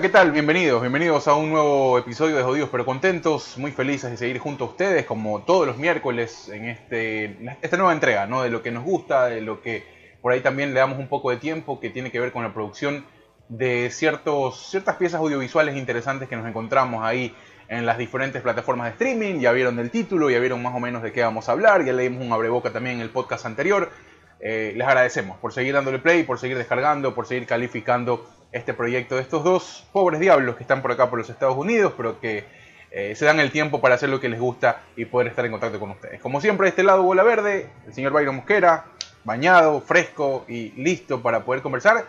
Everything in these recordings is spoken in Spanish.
¿qué tal? Bienvenidos, bienvenidos a un nuevo episodio de Jodidos pero Contentos. Muy felices de seguir junto a ustedes, como todos los miércoles, en este, esta nueva entrega. De lo que nos gusta, de lo que por ahí también le damos un poco de tiempo, que tiene que ver con la producción de ciertos, ciertas piezas audiovisuales interesantes que nos encontramos ahí en las diferentes plataformas de streaming. Ya vieron el título, ya vieron más o menos de qué vamos a hablar, ya leímos un abreboca también en el podcast anterior. Eh, les agradecemos por seguir dándole play, por seguir descargando, por seguir calificando este proyecto de estos dos pobres diablos que están por acá por los Estados Unidos, pero que eh, se dan el tiempo para hacer lo que les gusta y poder estar en contacto con ustedes. Como siempre, de este lado Bola Verde, el señor Byron Mosquera, bañado, fresco y listo para poder conversar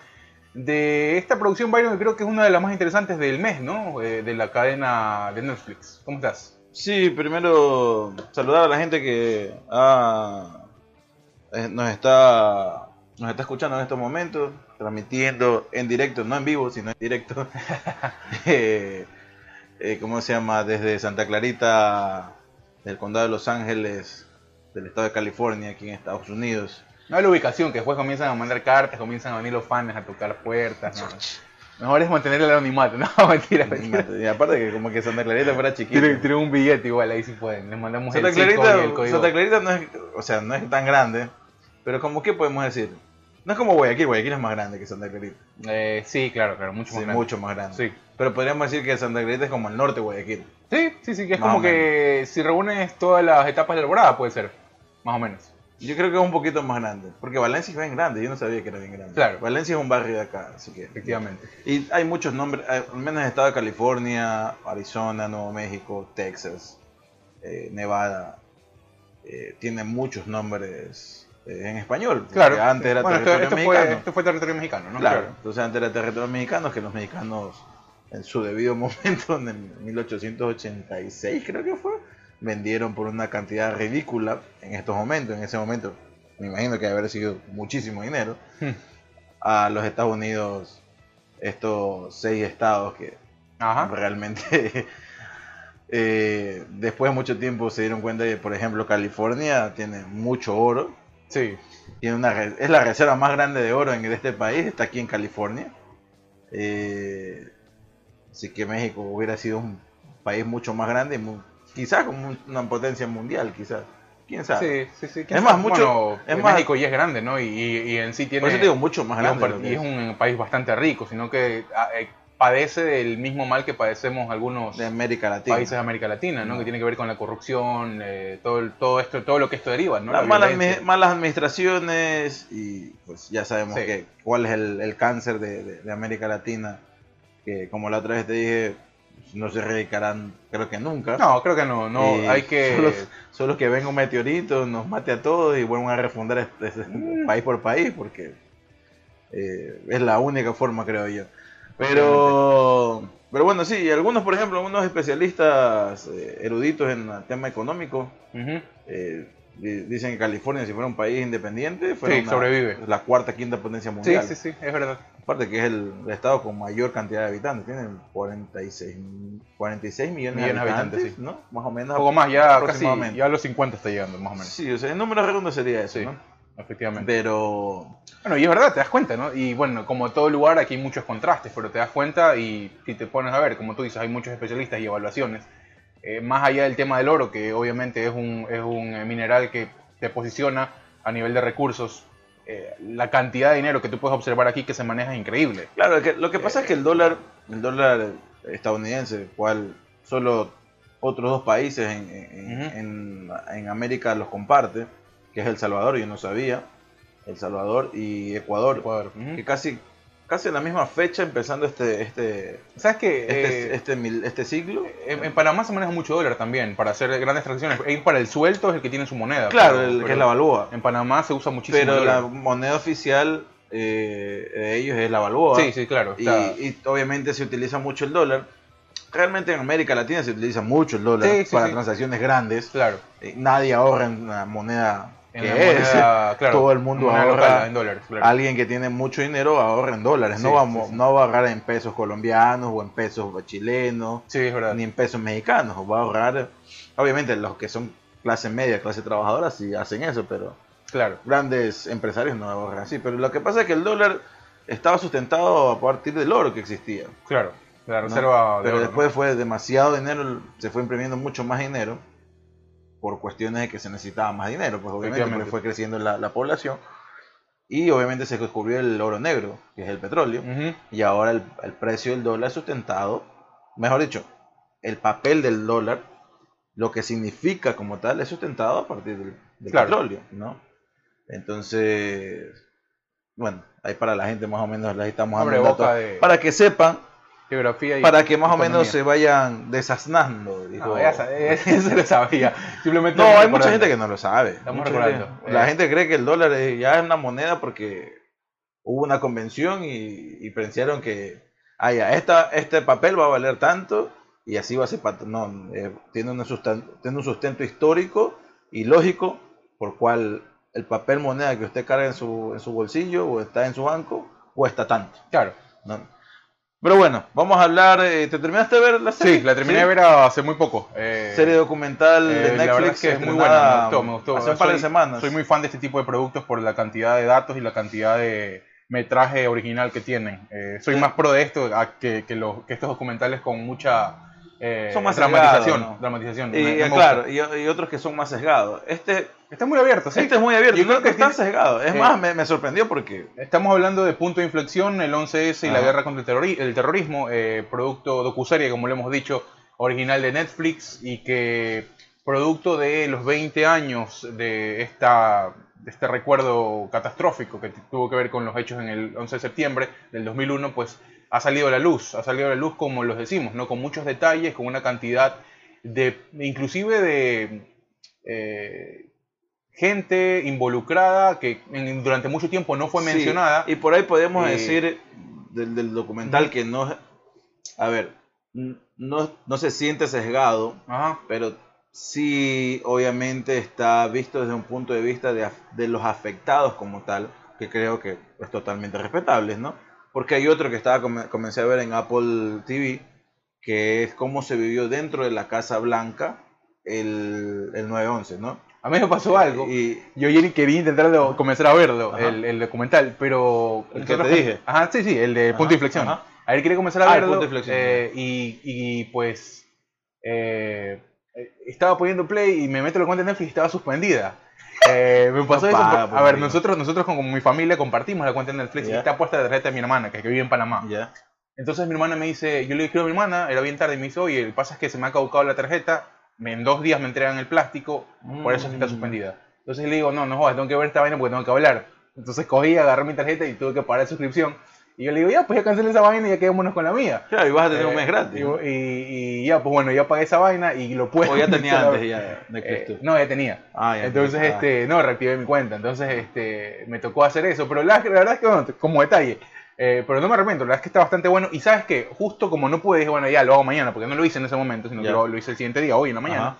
de esta producción, Byron, que creo que es una de las más interesantes del mes, ¿no? Eh, de la cadena de Netflix. ¿Cómo estás? Sí, primero saludar a la gente que ah, eh, nos está nos está escuchando en estos momentos, transmitiendo en directo, no en vivo, sino en directo. eh, eh, ¿Cómo se llama? Desde Santa Clarita, del condado de Los Ángeles, del estado de California, aquí en Estados Unidos. No hay la ubicación, que después comienzan a mandar cartas, comienzan a venir los fans a tocar puertas. ¿no? Mejor es mantener el anonimato, no, mentira, mentira. Y aparte que como que Santa Clarita fuera chiquita. Tienen un billete igual, ahí sí pueden. Les mandamos Santa el Clarita, y el código. Santa Clarita no es, o sea, no es tan grande, pero como que podemos decir, no es como Guayaquil, Guayaquil es más grande que Santa Clarita. Eh, sí, claro, claro, mucho más Sí, grande. mucho más grande. Sí. Pero podríamos decir que Santa Clarita es como el norte de Guayaquil. Sí, sí, sí, que es Más como que si reúnes todas las etapas de la temporada, puede ser, más o menos. Yo creo que es un poquito más grande, porque Valencia es bien grande, yo no sabía que era bien grande. Claro. Valencia es un barrio de acá, así que... Efectivamente. Y hay muchos nombres, eh, al menos en el estado de California, Arizona, Nuevo México, Texas, eh, Nevada, eh, tiene muchos nombres en español. Claro. Antes era bueno, territorio esto fue, mexicano. esto fue territorio mexicano, ¿no? Claro. Entonces antes era territorio mexicano, que los mexicanos en su debido momento, en el 1886 creo que fue, vendieron por una cantidad ridícula en estos momentos, en ese momento, me imagino que haber sido muchísimo dinero, Hmm. a los Estados Unidos estos seis estados que Ajá. realmente eh, después de mucho tiempo se dieron cuenta que, por ejemplo, California tiene mucho oro, Sí. tiene una es la reserva más grande de oro en este país, está aquí en California. Eh, así que México hubiera sido un país mucho más grande, y mu- quizás como un- una potencia mundial, quizás. ¿Quién sabe? Sí, sí, sí. Es más, mucho- Bueno, es más- México ya es grande, ¿no? Y, y- y en sí tiene. Por eso te digo mucho más y es un grande. y es un país bastante rico, sino que ah, eh, padece del mismo mal que padecemos algunos de América Latina. países de América Latina, ¿no? No. Que tiene que ver con la corrupción, eh, todo, todo esto, todo lo que esto deriva, ¿no? Las La malas, malas administraciones y pues ya sabemos Sí. que cuál es el, el cáncer de, de- de América Latina, que como la otra vez te dije, no se erradicarán creo que nunca. No, creo que no, no, Y hay que... Solo, solo que venga un meteorito, nos mate a todos y vuelvan a refundar este, este Mm. país por país, porque eh, es la única forma, creo yo. Pero, pero bueno, sí, algunos, por ejemplo, algunos especialistas eh, eruditos en el tema económico eh, di- dicen que California, si fuera un país independiente, fuera Sí, una- sobrevive. la cuarta, quinta potencia Sí, mundial. sí, sí, es verdad. Aparte que es el, el estado con mayor cantidad de habitantes, tienen 46, 46 millones, Millones de habitantes, habitantes, sí. ¿no? Más o menos. Un poco más, ya casi, aproximadamente. ya a los 50 está llegando, más o menos. Sí, o sea, en números redondos sería eso, Sí, ¿no? Efectivamente. Pero Bueno, y es verdad, te das cuenta, ¿no? Y bueno, como todo lugar, aquí hay muchos contrastes, pero te das cuenta y si te pones a ver, como tú dices, hay muchos especialistas y evaluaciones. eh, más allá del tema del oro, que obviamente es un, es un eh, mineral que te posiciona a nivel de recursos, eh, la cantidad de dinero que tú puedes observar aquí que se maneja es increíble. Claro, que, lo que pasa es que el dólar, el dólar estadounidense, cual solo otros dos países en, en- Ujú. en- en América los comparte, que es El Salvador, yo no sabía, El Salvador y Ecuador, que casi, casi en la misma fecha empezando este, este, ¿Sabes qué? este, Eh, este, este siglo. en, en Panamá se maneja mucho dólar también para hacer grandes transacciones. Ir para el suelto es el que tiene su moneda. Claro, pero- el, que es la balboa. En Panamá se usa muchísimo Pero la moneda oficial eh, de ellos es la balboa. Sí, sí, claro. Y, obviamente se utiliza mucho el dólar. Realmente en América Latina se utiliza mucho el dólar Sí, sí, para sí. transacciones grandes. Claro. Eh, Nadie ahorra en una moneda En que la es. moneda, claro, Todo el mundo ahorra. local, en dólares, claro. Alguien que tiene mucho dinero ahorra en dólares. no, sí, sí. no va a ahorrar en pesos colombianos o en pesos chilenos, ni en pesos mexicanos. Va a ahorrar. Obviamente los que son clase media, clase trabajadora, sí hacen eso, pero Claro. grandes empresarios no ahorran así. Pero lo que pasa es que el dólar estaba sustentado a partir del oro que existía. Claro, la ¿no? reserva de Pero oro, después ¿no? fue demasiado dinero, se fue imprimiendo mucho más dinero por cuestiones de que se necesitaba más dinero, pues obviamente fue creciendo la, la población. Y obviamente se descubrió el oro negro, que es el petróleo. Y ahora el, el precio del dólar sustentado, mejor dicho, el papel del dólar, lo que significa como tal, es sustentado a partir del, del Claro. petróleo, ¿no? Entonces, bueno, ahí para la gente más o menos les estamos dando Abre el dato, boca de- para que sepan, Geografía y para que más o menos economía. se vayan desasnando. dijo. No, ya sa- eso lo sabía. Simplemente No, hay mucha gente que no lo sabe. Estamos recordando. gente- la Eh. gente cree que el dólar ya es una moneda porque hubo una convención y, y pensaron que ah, ya, esta, este papel va a valer tanto y así va a ser. No, eh, tiene, un sustento, tiene un sustento histórico y lógico por cual el papel moneda que usted carga en su, en su bolsillo o está en su banco cuesta tanto. Claro. ¿no? Pero bueno, vamos a hablar. eh, ¿Te terminaste de ver la serie? Sí, la terminé ¿Sí? de ver hace muy poco. Eh, Serie documental eh, de la verdad Netflix es que es muy buena, me gustó, me gustó. Hace un par de semanas. Soy muy fan de este tipo de productos por la cantidad de datos y la cantidad de metraje original que tienen. Eh, soy Sí. más pro de esto a que, que, los, que estos documentales con mucha eh, Son más dramatización. ¿no? dramatización. Y, Me- me eh, gusta. claro, y, y otros que son más sesgados. Este, Está muy abierto, sí. este es muy abierto. Yo creo que que está tiene- sesgado. Es eh, más, me, me sorprendió porque. Estamos hablando de punto de inflexión, el 11S y la guerra contra el, terrori- el terrorismo, eh, producto docuserie, como lo hemos dicho, original de Netflix y que producto de los 20 años de, esta, de este recuerdo catastrófico que tuvo que ver con los hechos en el 11 de septiembre del 2001, pues ha salido a la luz, ha salido a la luz como los decimos, ¿no? con muchos detalles, con una cantidad de, inclusive de... eh, gente involucrada que en- durante mucho tiempo no fue Sí, mencionada. y por ahí podemos Eh, decir del, del documental que no. A ver, no, no se siente sesgado, Ajá. pero sí, obviamente, está visto desde un punto de vista de, de los afectados como tal, que creo que es totalmente respetable, ¿no? Porque hay otro que estaba come- comencé a ver en Apple TV, que es cómo se vivió dentro de la Casa Blanca el, el 9-11, ¿no? A mí me pasó algo. Y, Yo ayer quería intentar de- comenzar a verlo, Ajá. el, el documental, pero... El que te nosotros- dije. Ajá, sí, sí, el de Ajá, Punto de Inflexión. ajá. Ayer quería comenzar a Ah, el verlo Punto de Inflexión, eh, y, y, pues eh, estaba poniendo play y me meto la cuenta de Netflix y estaba suspendida. Eh, me pasó No eso. paga, por- a ver, nosotros, nosotros con mi familia compartimos la cuenta de Netflix y Ya. está puesta la tarjeta de mi hermana, que, que vive en Panamá. ya. Entonces mi hermana me dice, yo le escribo a mi hermana, era bien tarde, y me dice, oye, el pasa es que se me ha caducado la tarjeta, me- en dos días me entregan el plástico, por eso está Mm. suspendida. Entonces le digo, no, no jodas, tengo que ver esta vaina porque tengo que hablar. Entonces cogí, agarré mi tarjeta y tuve que pagar la suscripción. Y yo le digo, ya, pues ya cancelé esa vaina y ya quedémonos con la mía. Claro, y vas a tener un Eh, mes gratis. Y, y- y ya, pues bueno, ya pagué esa vaina y lo puedo... O ya tenía antes ya Eh, no, ya tenía. Ah, ya Entonces, ah. este, no, reactivé mi cuenta. Entonces, este, me tocó hacer eso. Pero la, la verdad es que, bueno, como detalle, eh, pero no me arrepiento, la verdad es que está bastante bueno. Y sabes que, justo como no pude, dije, bueno, ya lo hago mañana, porque no lo hice en ese momento, sino que Ya. lo, lo hice el siguiente día, hoy en la mañana. Ajá.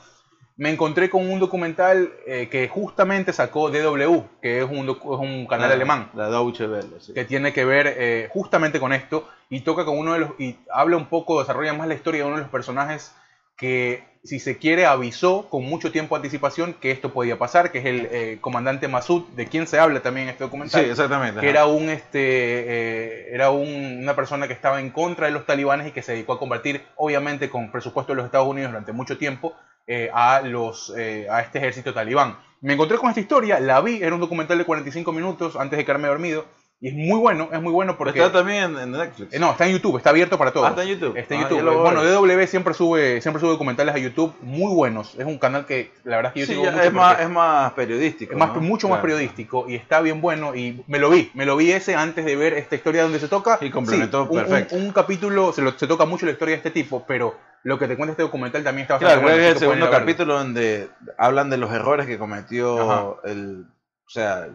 Me encontré con un documental eh, que justamente sacó DW, que es un, docu- es un canal Ah, alemán La Deutsche Welle, sí. que tiene que ver eh, justamente con esto y toca con uno de los y habla un poco desarrolla más la historia de uno de los personajes que si se quiere avisó con mucho tiempo de anticipación que esto podía pasar que es el eh, comandante Masud de quien se habla también en este Sí, documental exactamente. que ajá. era un este eh, era un- una persona que estaba en contra de los talibanes y que se dedicó a combatir obviamente con presupuesto de los Estados Unidos durante mucho tiempo eh, a los eh, a este ejército talibán. Me encontré con esta historia la vi era un documental de 45 minutos antes de quedarme dormido y es muy bueno es muy bueno porque Está también en Netflix. eh, no está en YouTube está abierto para todos Ah, está en YouTube. Está en Ah, YouTube. a bueno. DW siempre sube, siempre sube documentales a YouTube muy buenos. Es un canal que la verdad es que yo Sí, sigo mucho es, más, es más periodístico. es más- ¿no? mucho más Claro. periodístico y está bien bueno y me lo vi, me lo vi ese antes de ver esta historia donde se toca. Y complementó Sí, un- un- perfecto. Un, capítulo, se, lo- se toca mucho la historia de este tipo, pero lo que te cuenta este documental también está Claro, bastante que bueno. es el segundo capítulo donde hablan de los errores que cometió Ajá. el, o sea,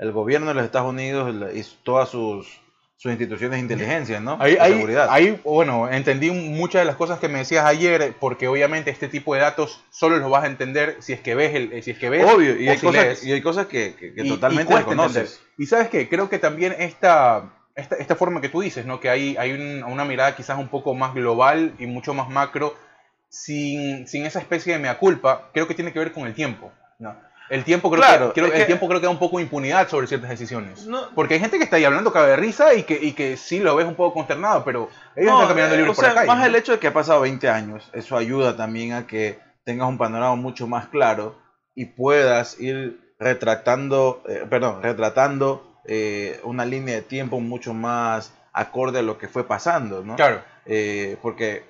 el, gobierno de los Estados Unidos y todas sus, sus instituciones de inteligencia, ¿no? Ahí, ahí, seguridad. ahí, bueno, entendí muchas de las cosas que me decías ayer, porque obviamente este tipo de datos solo los vas a entender si es que ves, el, si es que ves Obvio, y hay, si cosas, lees. y hay cosas que, que- que Y- totalmente desconoces. Y sabes qué, creo que también esta, esta, esta forma que tú dices, ¿no? que hay, hay un- una mirada quizás un poco más global y mucho más macro, sin, sin esa especie de mea culpa, creo que tiene que ver con el tiempo. ¿no? El tiempo creo Claro, que, creo- el que- tiempo creo que da un poco de impunidad sobre ciertas decisiones. No. Porque hay gente que está ahí hablando cabe de risa y que, y que sí lo ves un poco consternado, pero ellos No, están caminando eh, libres por sea, la calle. Más ¿no? el hecho de que ha pasado 20 años, eso ayuda también a que tengas un panorama mucho más claro y puedas ir retratando, eh, perdón, retratando eh, una línea de tiempo mucho más acorde a lo que fue pasando, ¿no? Claro. Eh, porque,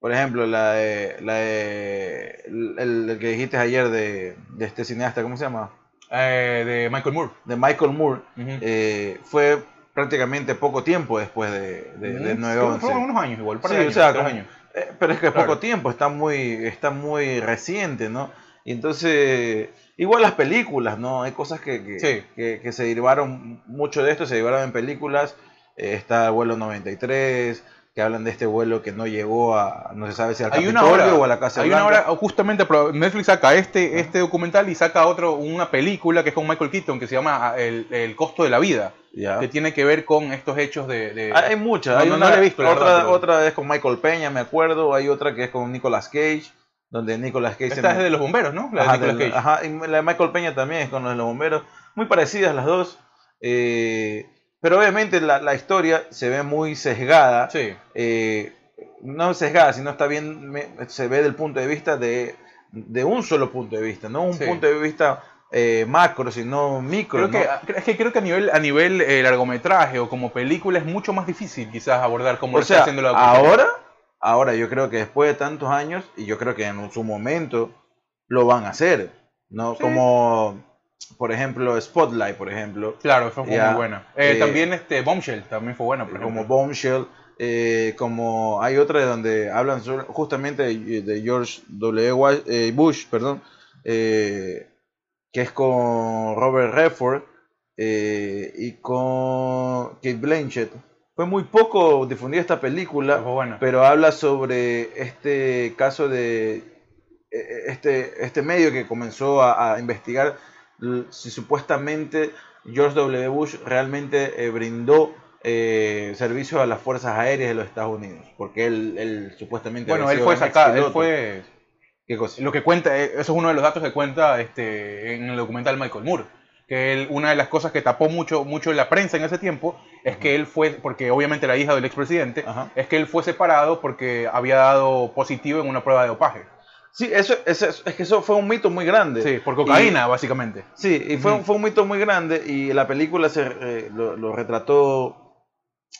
por ejemplo, la de, la de- el, el que dijiste ayer de, de este cineasta, ¿cómo se llama? Eh, de Michael Moore. De Michael Moore, eh, fue prácticamente poco tiempo después de, de, de Mm, 9/11. creo que Fueron unos años igual, un par de Sí, años, o sea, tres como- años. eh, pero es que es Claro. poco tiempo, está muy, está muy reciente, ¿no? Y entonces, igual las películas, ¿no? Hay cosas que, que, Sí. que- que se derivaron, mucho de esto se derivaron en películas. Eh, está el vuelo 93, que hablan de este vuelo que no llegó a, no se sabe si al Hay una hora, o a la Casa hay una hora, justamente Netflix saca este, este documental y saca otro, una película que es con Michael Keaton que se llama ah, El, el costo de la vida, que tiene que ver con estos hechos de... de- Hay muchas, No, hay no, una, no la he visto, la otra, verdad, pero- otra es con Michael Peña, me acuerdo, hay otra que es con Nicolas Cage, donde Nicolas Cage... se Esta es de los bomberos, ¿no? La Ajá, de Nicolas del- Cage. ajá, y la de Michael Peña también es con los de los bomberos. Muy parecidas las dos. eh, pero obviamente la, la historia se ve muy sesgada. Sí. eh, no sesgada, sino está bien, se ve del punto de vista de, de un solo punto de vista, no un Sí. punto de vista eh, macro, sino micro. Creo ¿no? que, es que creo que a nivel, a nivel eh, largometraje o como película es mucho más difícil quizás abordar como o lo está haciendo la ahora, ahora yo creo que después de tantos años, y yo creo que en su momento lo van a hacer, ¿no? Sí. Como, por ejemplo, Spotlight, por ejemplo. Claro, fue, Ya, muy buena. Eh, eh, también este Bombshell también fue buena, por como. Bombshell, eh, como hay otra donde hablan sobre- justamente de, de George W. Eh, Bush, perdón, eh, que es con Robert Redford eh, y con Kate Blanchett. Fue muy poco difundida esta película, Fue buena. pero habla sobre este caso de eh, este, este medio que comenzó a, a investigar si supuestamente George W. Bush realmente eh, brindó eh, servicio a las fuerzas aéreas de los Estados Unidos, porque él, él supuestamente Bueno, él fue sacado, él fue ¿Qué cosa? lo que cuenta, eh, eso es uno de los datos que cuenta este, en el documental Michael Moore. Que él, una de las cosas que tapó mucho, mucho la prensa en ese tiempo es que él fue, porque obviamente la hija del expresidente, Ajá. es que él fue separado porque había dado positivo en una prueba de dopaje. Sí, eso, eso- es que eso fue un mito muy grande. Sí, por cocaína, básicamente. Sí, y fue, fue un mito muy grande y la película se, eh, lo, lo retrató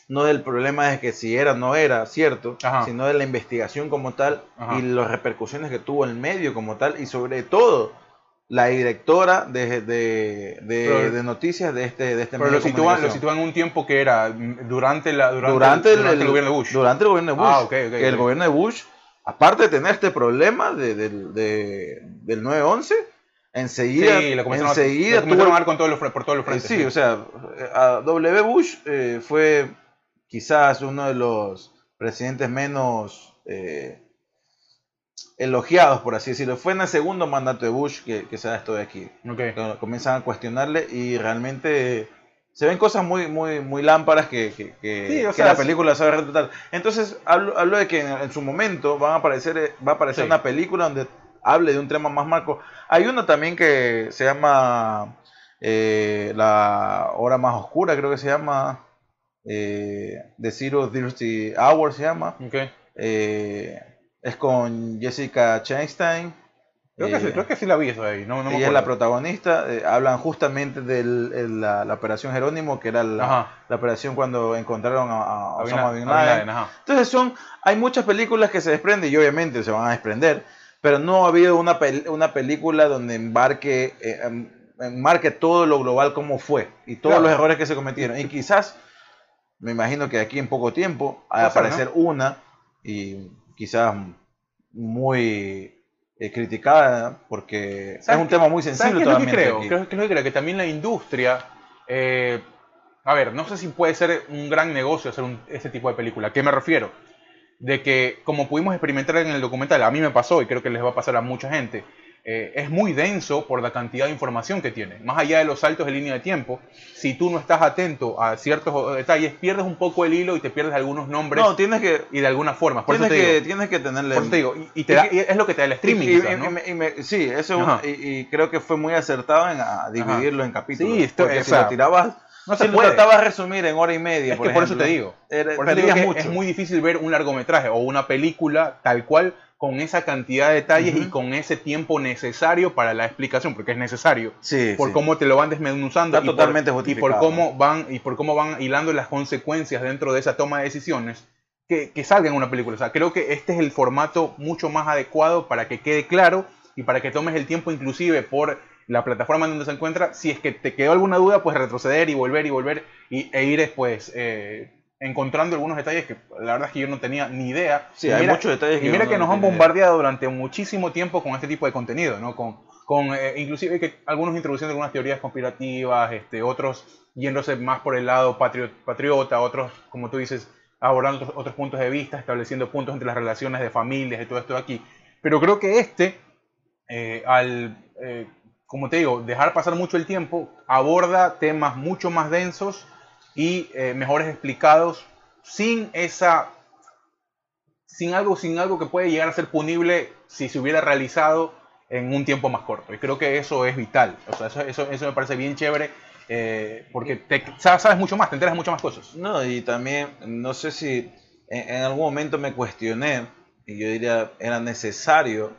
no del problema de que si era o no era cierto, Ajá. sino de la investigación como tal Ajá. y las repercusiones que tuvo el medio como tal y sobre todo la directora de, de, de- Pero- de noticias de este, de este Pero medio lo sitúan, lo sitúan en un tiempo que era mm, durante, la, durante, durante, el, el, durante el el- gobierno de Bush. Durante el gobierno de Bush. Ah, ok, ok, que el gobierno de Bush, aparte de tener este problema de, del- de- del 9-11, enseguida, sí, lo enseguida lo tuvo- a con todos los, por todos los Eh, frentes. sí, o sea, a W. Bush eh, fue quizás uno de los presidentes menos eh, elogiados, por así decirlo. Fue en el segundo mandato de Bush que, que se da esto de aquí. Ok. Cuando comienzan a cuestionarle y realmente se ven cosas muy, muy, muy lámparas que, que, que- Sí, o que sea, la película sabe retratar. Entonces, hablo, hablo de que en, en su momento van a aparecer, eh, va a aparecer Sí. una película donde hable de un tema más marco. Hay una también que se llama eh, La Hora Más Oscura, creo que se llama. Eh, The Zero Dirty Hour se llama. Eh, es con Jessica Chastain. Creo, que sí, Eh, creo que sí la vi eso ahí. No, no me ella es la protagonista. eh, hablan justamente de la, la operación Jerónimo, que era la, operación cuando encontraron a, Osama Bin Laden. Entonces son, hay muchas películas que se desprenden y obviamente se van a desprender, pero no ha habido una, pel- una película donde embarque, eh, em- enmarque todo lo global como fue y todos Claro. los errores que se cometieron. Y quizás, me imagino que aquí en poco tiempo, va a aparecer una y quizás muy eh, criticada porque es ¿Sabes un qué- tema muy ¿Sabes sensible qué es lo que creo? que es lo que creo que también la industria. eh, a ver, no sé si puede ser un gran negocio hacer un, ese tipo de película. ¿A qué me refiero? De que, como pudimos experimentar en el documental, a mí me pasó y creo que les va a pasar a mucha gente. Eh, es muy denso por la cantidad de información que tiene. Más allá de los saltos de línea de tiempo, si tú no estás atento a ciertos detalles, pierdes un poco el hilo y te pierdes algunos nombres No, tienes que. y de alguna forma. Por eso Tienes te que, digo, tienes que tenerle. por eso te digo, y, y te da- y es lo que te da el streaming. Y- y- quizás, y ¿no? me- y sí, eso es un- Ajá. y, y creo que fue muy acertado en a dividirlo en capítulos. Sí, esto- porque o si sea, lo tirabas, no si se lo puede. tratabas de resumir en hora y media, Es por que por eso ejemplo, te digo. era- Por eso te digo que mucho. es muy difícil ver un largometraje o una película tal cual con esa cantidad de detalles y con ese tiempo necesario para la explicación, porque es necesario. Sí, por sí. cómo te lo van desmenuzando Está y, por- y cómo van y por cómo van hilando las consecuencias dentro de esa toma de decisiones que, que salga en una película. O sea, creo que este es el formato mucho más adecuado para que quede claro y para que tomes el tiempo inclusive por la plataforma donde se encuentra. Si es que te quedó alguna duda, pues retroceder y volver y volver y, e ir pues eh, encontrando algunos detalles que la verdad es que yo no tenía ni idea. Sí, Y hay mira- muchos detalles y que mira uno que no nos han tiene idea. bombardeado durante muchísimo tiempo con este tipo de contenido, ¿no? Con, con eh, inclusive que algunos introduciendo algunas teorías conspirativas, este, otros yéndose más por el lado patrio- patriota, otros, como tú dices, abordando otros, otros puntos de vista, estableciendo puntos entre las relaciones de familias y todo esto de aquí. Pero creo que este, eh, al, eh, como te digo, dejar pasar mucho el tiempo, aborda temas mucho más densos y eh, mejores explicados sin esa sin algo, sin algo que puede llegar a ser punible si se hubiera realizado en un tiempo más corto. Y creo que eso es vital. O sea, eso, eso, eso me parece bien chévere eh, porque te, sabes, mucho más, te enteras de muchas más cosas. No, y también, no sé si en, en algún momento me cuestioné, y yo diría, era necesario,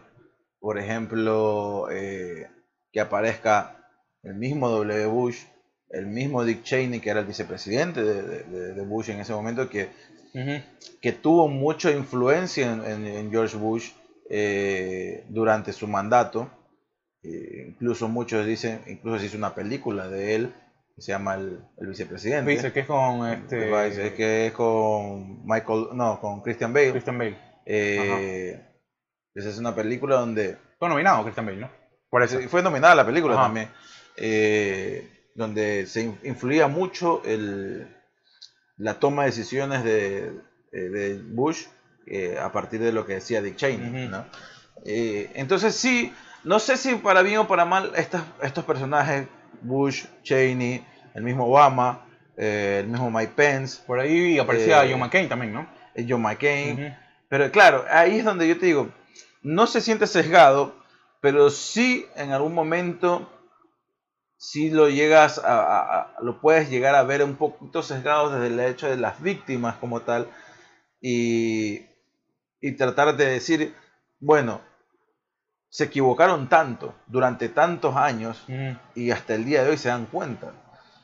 por ejemplo, eh, que aparezca el mismo W. Bush, el mismo Dick Cheney, que era el vicepresidente de, de- Bush en ese momento, que, que tuvo mucha influencia en, en- en George Bush eh, durante su mandato. Eh, incluso muchos dicen, incluso se hizo una película de él, que se llama El, el Vicepresidente. Dice que es con este, Es que es con Michael, no, con Christian Bale. Christian Bale. Eh, esa es una película donde Fue nominado Christian Bale, ¿no? Por eso. Fue nominada la película Ajá. también, eh, donde se in- influía mucho el, la toma de decisiones de, eh, de Bush eh, a partir de lo que decía Dick Cheney. ¿no? Eh, entonces sí, no sé si para bien o para mal estas, estos personajes, Bush, Cheney, el mismo Obama, eh, el mismo Mike Pence, Por ahí aparecía John McCain también, ¿no? John McCain, pero claro, ahí es donde yo te digo, no se siente sesgado, pero sí en algún momento sí lo llegas a, lo puedes llegar a ver un poquito sesgado desde el hecho de las víctimas como tal y, y tratar de decir, bueno, se equivocaron tanto durante tantos años y hasta el día de hoy se dan cuenta.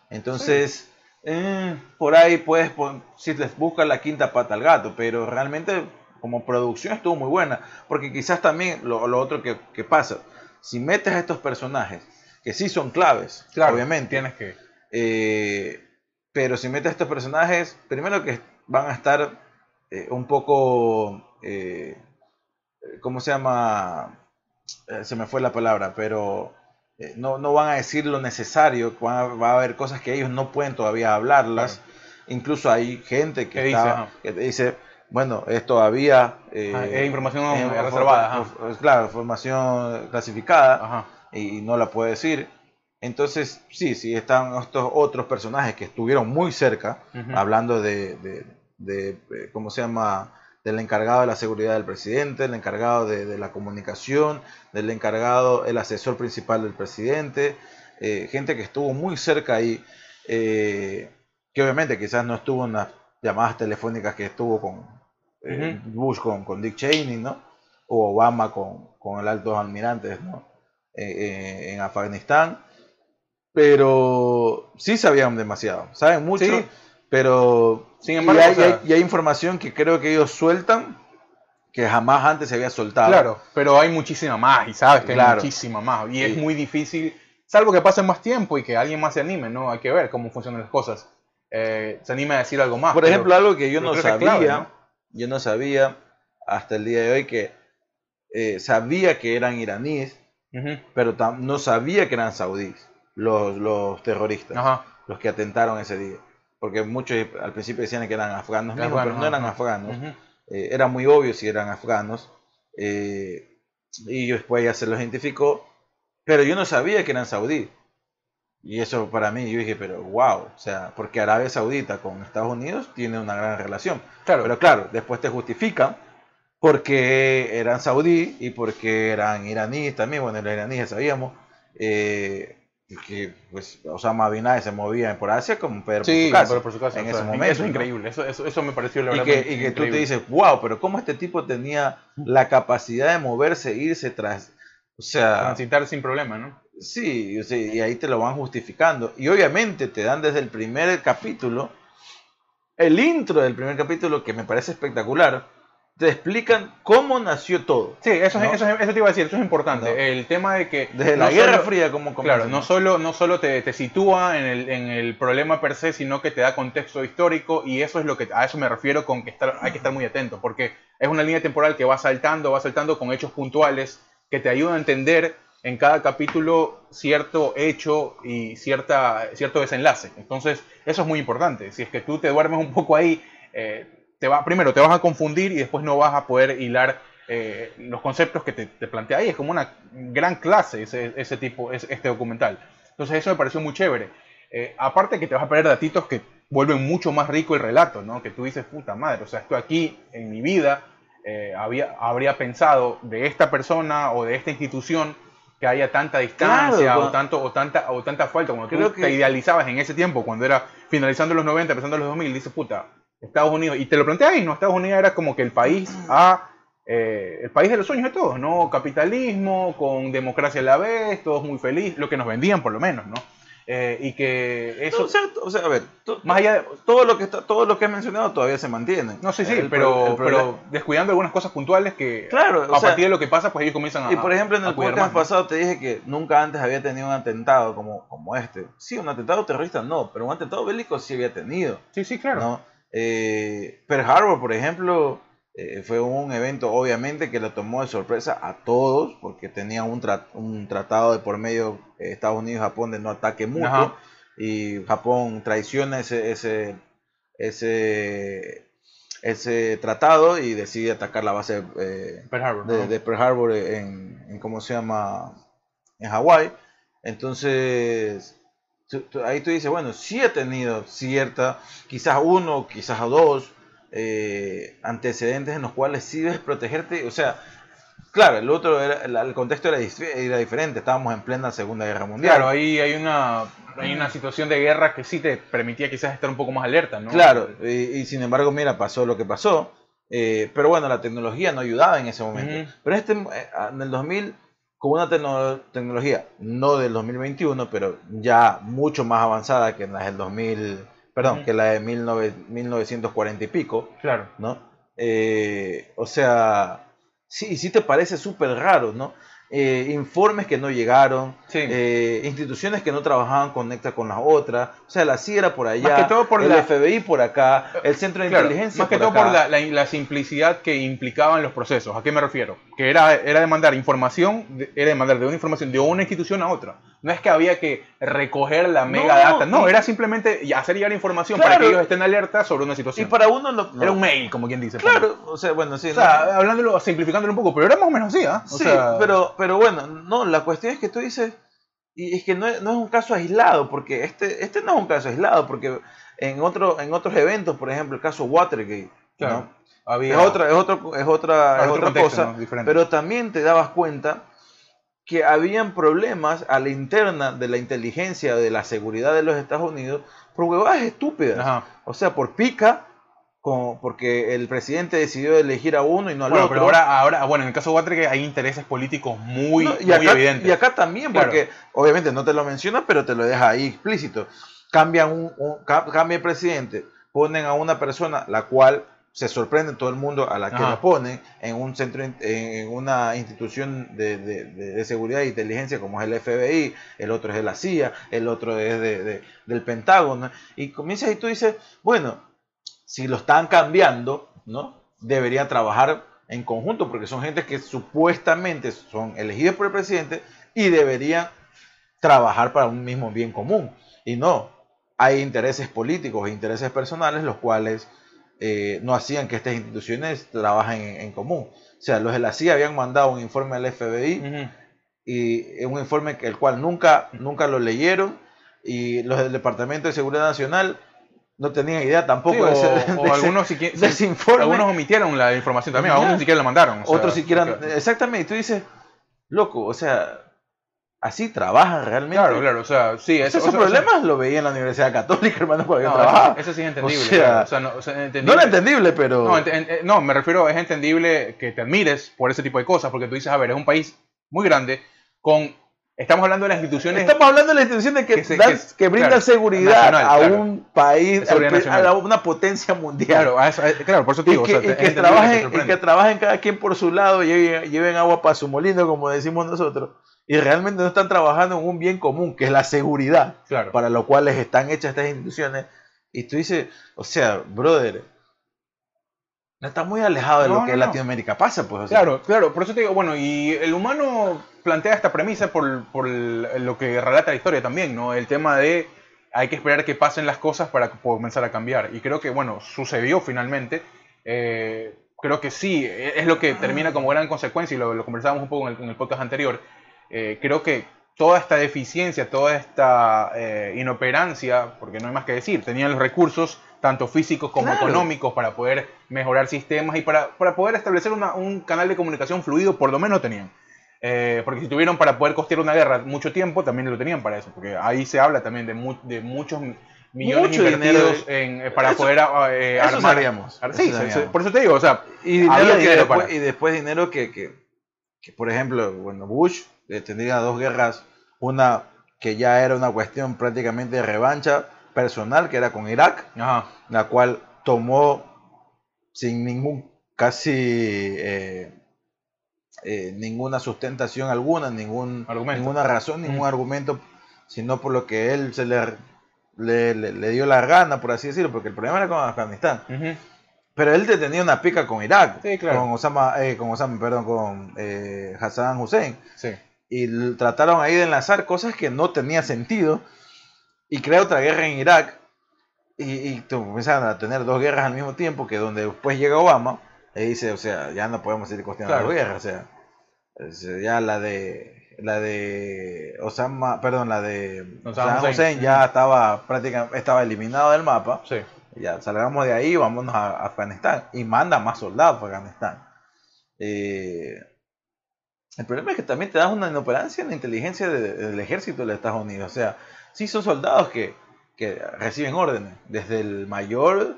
Entonces, eh, por ahí puedes, si les buscas la quinta pata al gato, pero realmente como producción estuvo muy buena, porque quizás también lo, lo otro que, que pasa, si metes a estos personajes, que sí son claves, Claro, obviamente, Tienes que. eh, pero si metes a estos personajes, primero que van a estar eh, un poco, eh, ¿cómo se llama? Eh, se me fue la palabra, pero eh, no, no van a decir lo necesario, van a- va a haber cosas que ellos no pueden todavía hablarlas. Incluso hay gente que, ¿Qué dice? está- Ajá. que te dice, bueno, es todavía... eh, Ah, es información eh, reservada, ajá. Claro, información clasificada Ajá. Y no la puede decir. Entonces, sí, sí, están estos otros personajes que estuvieron muy cerca, hablando de, de- de, eh, ¿cómo se llama? Del encargado de la seguridad del presidente, el encargado de, de la comunicación, del encargado, el asesor principal del presidente, eh, gente que estuvo muy cerca ahí, eh, que obviamente quizás no estuvo en las llamadas telefónicas que estuvo con eh, Bush, con, con Dick Cheney, ¿no? O Obama con, con el alto almirante, ¿no? Eh, en Afganistán. Pero sí sabían demasiado, saben mucho, Sí. pero Sin y embargo, hay, o sea- y hay- y hay información que creo que ellos sueltan que jamás antes se había soltado. Claro, pero hay muchísima más y sabes que hay Claro. muchísima más y es Sí. muy difícil, salvo que pase más tiempo y que alguien más se anime, ¿no? Hay que ver cómo funcionan las cosas. Eh, se anime a decir algo más. Por pero- ejemplo, algo que yo no es sabía, clave, ¿no? yo no sabía hasta el día de hoy que eh, sabía que eran iraníes, Pero no sabía que eran saudíes, los, los terroristas, Ajá. los que atentaron ese día. Porque muchos al principio decían que eran afganos mismos, Afganos, pero no eran ajá. afganos. Eh, era muy obvio si eran afganos. Eh, y después ya se los identificó, pero yo no sabía que eran saudí. Y eso para mí, yo dije, pero wow, o sea, porque Arabia Saudita con Estados Unidos tiene una gran relación. Claro. Pero claro, después te justifican porque eran saudí y porque eran iraníes también, bueno, los iraníes ya sabíamos, eh, que pues Osama Bin Laden se movía por Asia como Pedro Sí, por su casa, pero por su casa. en o ese momento. Eso es increíble. Eso, eso, eso me pareció la Y verdad. que, y que tú te dices, wow, pero ¿cómo este tipo tenía la capacidad de moverse, irse tras... O sea, Transitar sin problema, ¿no? Sí, y ahí te lo van justificando. Y obviamente te dan desde el primer capítulo, el intro del primer capítulo, que me parece espectacular, te explican cómo nació todo. Sí, eso, ¿No? es, eso, es- eso te iba a decir, eso es importante. No. El tema de que. Desde no la Guerra solo- Fría, como Claro, no solo, no solo te, te sitúa en el, en el problema per se, sino que te da contexto histórico y eso es lo que a eso me refiero con que estar, hay que estar muy atento, porque es una línea temporal que va saltando, va saltando con hechos puntuales que te ayudan a entender en cada capítulo cierto hecho y cierta, cierto desenlace. Entonces, eso es muy importante. Si es que tú te duermes un poco ahí, eh, te va, primero te vas a confundir y después no vas a poder hilar eh, los conceptos que te, te plantea ahí. Es como una gran clase ese, ese tipo, es, este documental. Entonces eso me pareció muy chévere. Eh, aparte que te vas a perder datitos que vuelven mucho más rico el relato, ¿no? Que tú dices, puta madre, o sea, esto aquí en mi vida eh, había, habría pensado de esta persona o de esta institución que haya tanta distancia Claro, o, tanto, o, tanta, o tanta falta. Cuando Creo tú que- te idealizabas en ese tiempo, cuando era finalizando los 90, empezando los 2000, dices, puta, Estados Unidos, y te lo planteas ahí, ¿no? Estados Unidos era como que el país a, eh, el país de los sueños de todos, ¿no? Capitalismo, con democracia a la vez, todos muy felices, lo que nos vendían por lo menos, ¿no? Eh, y que eso, o, sea, o sea, a ver, to- más allá de, todo lo que está, todo lo que he mencionado todavía se mantiene. no sé, sí, El pero, el pero descuidando algunas cosas puntuales que Claro, a sea- partir de lo que pasa, pues ellos comienzan a Y por ejemplo, en el podcast ¿no? pasado te dije que nunca antes había tenido un atentado como, como este. Sí, un atentado terrorista no, pero un atentado bélico sí había tenido. Sí, sí, claro. ¿no? Eh, Pearl Harbor, por ejemplo, eh, fue un evento obviamente que lo tomó de sorpresa a todos porque tenía un, tra- un tratado de por medio eh, Estados Unidos y Japón de no ataque mutuo Ajá. y Japón traiciona ese, ese, ese, ese tratado y decide atacar la base eh, Pearl Harbor, de, ¿no? de Pearl Harbor en, en cómo se llama en Hawái entonces tú- tú- ahí tú dices bueno sí he tenido cierta quizás uno quizás dos eh, antecedentes en los cuales sí debes protegerte o sea claro el otro era el, contexto era, era diferente estábamos en plena segunda guerra mundial Claro, ahí hay una, hay una situación de guerra que sí te permitía quizás estar un poco más alerta, ¿no? Claro, y, y sin embargo, mira, pasó lo que pasó. eh, pero bueno, la tecnología no ayudaba en ese momento. Ujú. Pero este, eh, en el 2000, con una tecno- tecnología, no del 2021, pero ya mucho más avanzada que la del 2000, perdón, que la de 19 1940 y pico, Claro. ¿no? Eh, o sea, sí, sí te parece súper raro, ¿no? Eh, informes que no llegaron, Sí. eh, instituciones que no trabajaban conecta con las otras, o sea, la CIA era por allá, Más que todo por el la- FBI por acá, el Centro de Claro, Inteligencia más que por todo por la- la simplicidad que implicaban los procesos. ¿A qué me refiero? Que era, era demandar información, era demandar de una información de una institución a otra. No es que había que recoger la mega data, no, y- era simplemente y hacer llegar información para Claro. que ellos estén alerta sobre una Y situación. para uno lo, Era un mail, como quien dice. Claro, o sea, bueno, sí. O sea, hablándolo, simplificándolo un poco, pero era más o menos así, ¿ah? O Sí, sea, pero, pero bueno, no, la cuestión es que tú dices, y es que no es, no es un caso aislado, porque este, este no es un caso aislado, porque en, otro, en otros eventos, por ejemplo, el caso Watergate, Claro, ¿no? Había es otra, es otro, es otra, Claro, es otro otra contexto, cosa, ¿no? Pero también te dabas cuenta que habían problemas a la interna de la inteligencia, de la seguridad de los Estados Unidos, por huevadas estúpidas. Ajá. O sea, por pica, como porque el presidente decidió elegir a uno y no al Bueno, otro. pero ahora, ahora, bueno, en el caso de Watergate hay intereses políticos muy, No, y, muy acá, evidentes. y acá también, Claro. porque obviamente no te lo menciona, pero te lo deja ahí explícito. Cambian un, un- ca- cambia el presidente, ponen a una persona la cual se sorprende todo el mundo a la que Ajá. la ponen en un centro, en una institución de, de- seguridad e inteligencia como es el FBI, el otro es de la CIA, el otro es de- de- del Pentágono, y comienzas y tú dices, bueno, si lo están cambiando, ¿no? Deberían trabajar en conjunto, porque son gente que supuestamente son elegidos por el presidente y deberían trabajar para un mismo bien común. Y no, hay intereses políticos e intereses personales los cuales eh, no hacían que estas instituciones trabajen en, en común. O sea, los de la CIA habían mandado un informe al FBI Ujú. y un informe que el cual nunca, nunca lo leyeron y los del Departamento de Seguridad Nacional no tenían idea tampoco Sí, de, o, ese, o de ese- algunos, siqui- de ese informe. algunos omitieron la información también, algunos ni siquiera la mandaron. o sea, otros siquiera... Exactamente, y tú dices, loco, o sea, así trabajan realmente. Claro, claro, o sea, sí, Ese eso, esos eso- problemas lo veía en la Universidad Católica, hermano, cuando yo No, trabajaba. eso, eso sí es entendible. O sea, claro, o sea, no, o sea, No entendible. era entendible, pero... No, ent- ent- no, me refiero, es entendible que te admires por ese tipo de cosas, porque tú dices, a ver, es un país muy grande, con, estamos hablando de las instituciones, Estamos hablando de la institución de que, Que se- dan- que- que brinda claro, seguridad nacional, a claro. un país, nacional. a una potencia mundial. claro, a eso- a- claro, por eso te y digo, que, o sea, y que entendible trabajen, y que trabajen cada quien por su lado, lleven, lleven agua para su molino, como decimos nosotros, y realmente no están trabajando en un bien común, que es la seguridad, Claro. para lo cual están hechas estas instituciones. Y tú dices, o sea, brother, no está muy alejado de No, lo que no, en no. Latinoamérica pasa, pues. o sea. Claro, claro, por eso te digo, bueno, y el humano plantea esta premisa por, por lo que relata la historia también, ¿no? El tema de hay que esperar que pasen las cosas para comenzar a cambiar. Y creo que, bueno, sucedió finalmente. Eh, creo que sí, e- es lo que termina como gran consecuencia, y lo, lo conversábamos un poco en el, en el podcast anterior. Eh, creo que toda esta deficiencia, toda esta eh, inoperancia, porque no hay más que decir, tenían los recursos, tanto físicos como Claro. económicos, para poder mejorar sistemas y para, para poder establecer una- un canal de comunicación fluido, por lo menos tenían. Eh, porque si tuvieron para poder costear una guerra mucho tiempo, también lo tenían para eso, porque ahí se habla también de, mu- de muchos millones Mucho invertidos dinero. en, eh, para Eso- poder ah, eh, eso armar. sabíamos, eso Sí, sabíamos. se- por eso te digo, o sea, Y dinero, Había dinero después, para. y después dinero que, que, que, por ejemplo, bueno, Bush tendría dos guerras, una que ya era una cuestión prácticamente de revancha personal, que era con Irak, ajá, la cual tomó sin ningún, casi eh, eh, ninguna sustentación alguna, ningún, Argumento. ninguna razón, ningún Mm. argumento, sino por lo que él se le, le, le- le dio la gana, por así decirlo, porque el problema era con Afganistán. Pero él te tenía una pica con Irak, Sí, claro. con Osama, eh, con Osama, perdón, con eh, Hassan Hussein. sí, Y trataron ahí de enlazar cosas que no tenía sentido y crea otra guerra en Irak. Y, y tú comienzan a tener dos guerras al mismo tiempo, que donde después llega Obama y dice, o sea, ya no podemos seguir costeando Claro. la guerra, o sea, eh, ya la de la de Osama, perdón, la de Osama. Hussein ya estaba prácticamente estaba eliminado del mapa sí. ya salgamos de ahí, vámonos a Afganistán. Y manda más soldados a Afganistán. Eh, el problema es que también te das una inoperancia en la inteligencia de- del ejército de los Estados Unidos. O sea, sí son soldados que, que reciben órdenes, desde el mayor,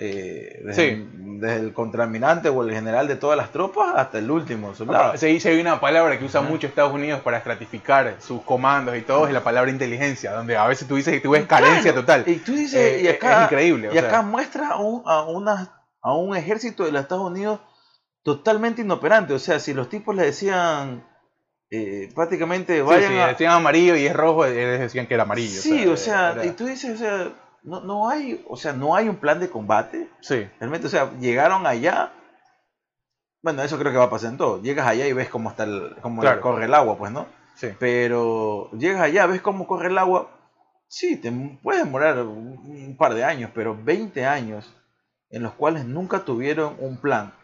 eh, desde, Sí. el, desde el contraalmirante o el general de todas las tropas hasta el último soldado. Se dice hay una palabra que usa Ajá. mucho Estados Unidos para estratificar sus comandos y todo, es la palabra inteligencia, donde a veces tú dices que tú ves carencia Claro, total. Y tú dices, Eh, y acá, es increíble. Y sea, acá muestra a un, a, una, a un ejército de los Estados Unidos totalmente inoperante. O sea, si los tipos le decían eh, prácticamente vayan sí, a. decían amarillo y es rojo, ellos decían que era amarillo. Sí, o sea, era- y tú dices, o sea, no, no hay, o sea, no hay un plan de combate. Sí, Realmente, o sea, llegaron allá. Bueno, eso creo que va a pasar en todo. Llegas allá y ves cómo está el, cómo Claro. corre el agua, pues, ¿no? sí. Pero llegas allá, ves cómo corre el agua. Sí, te puede demorar un, un par de años, pero 20 años en los cuales nunca tuvieron un plan,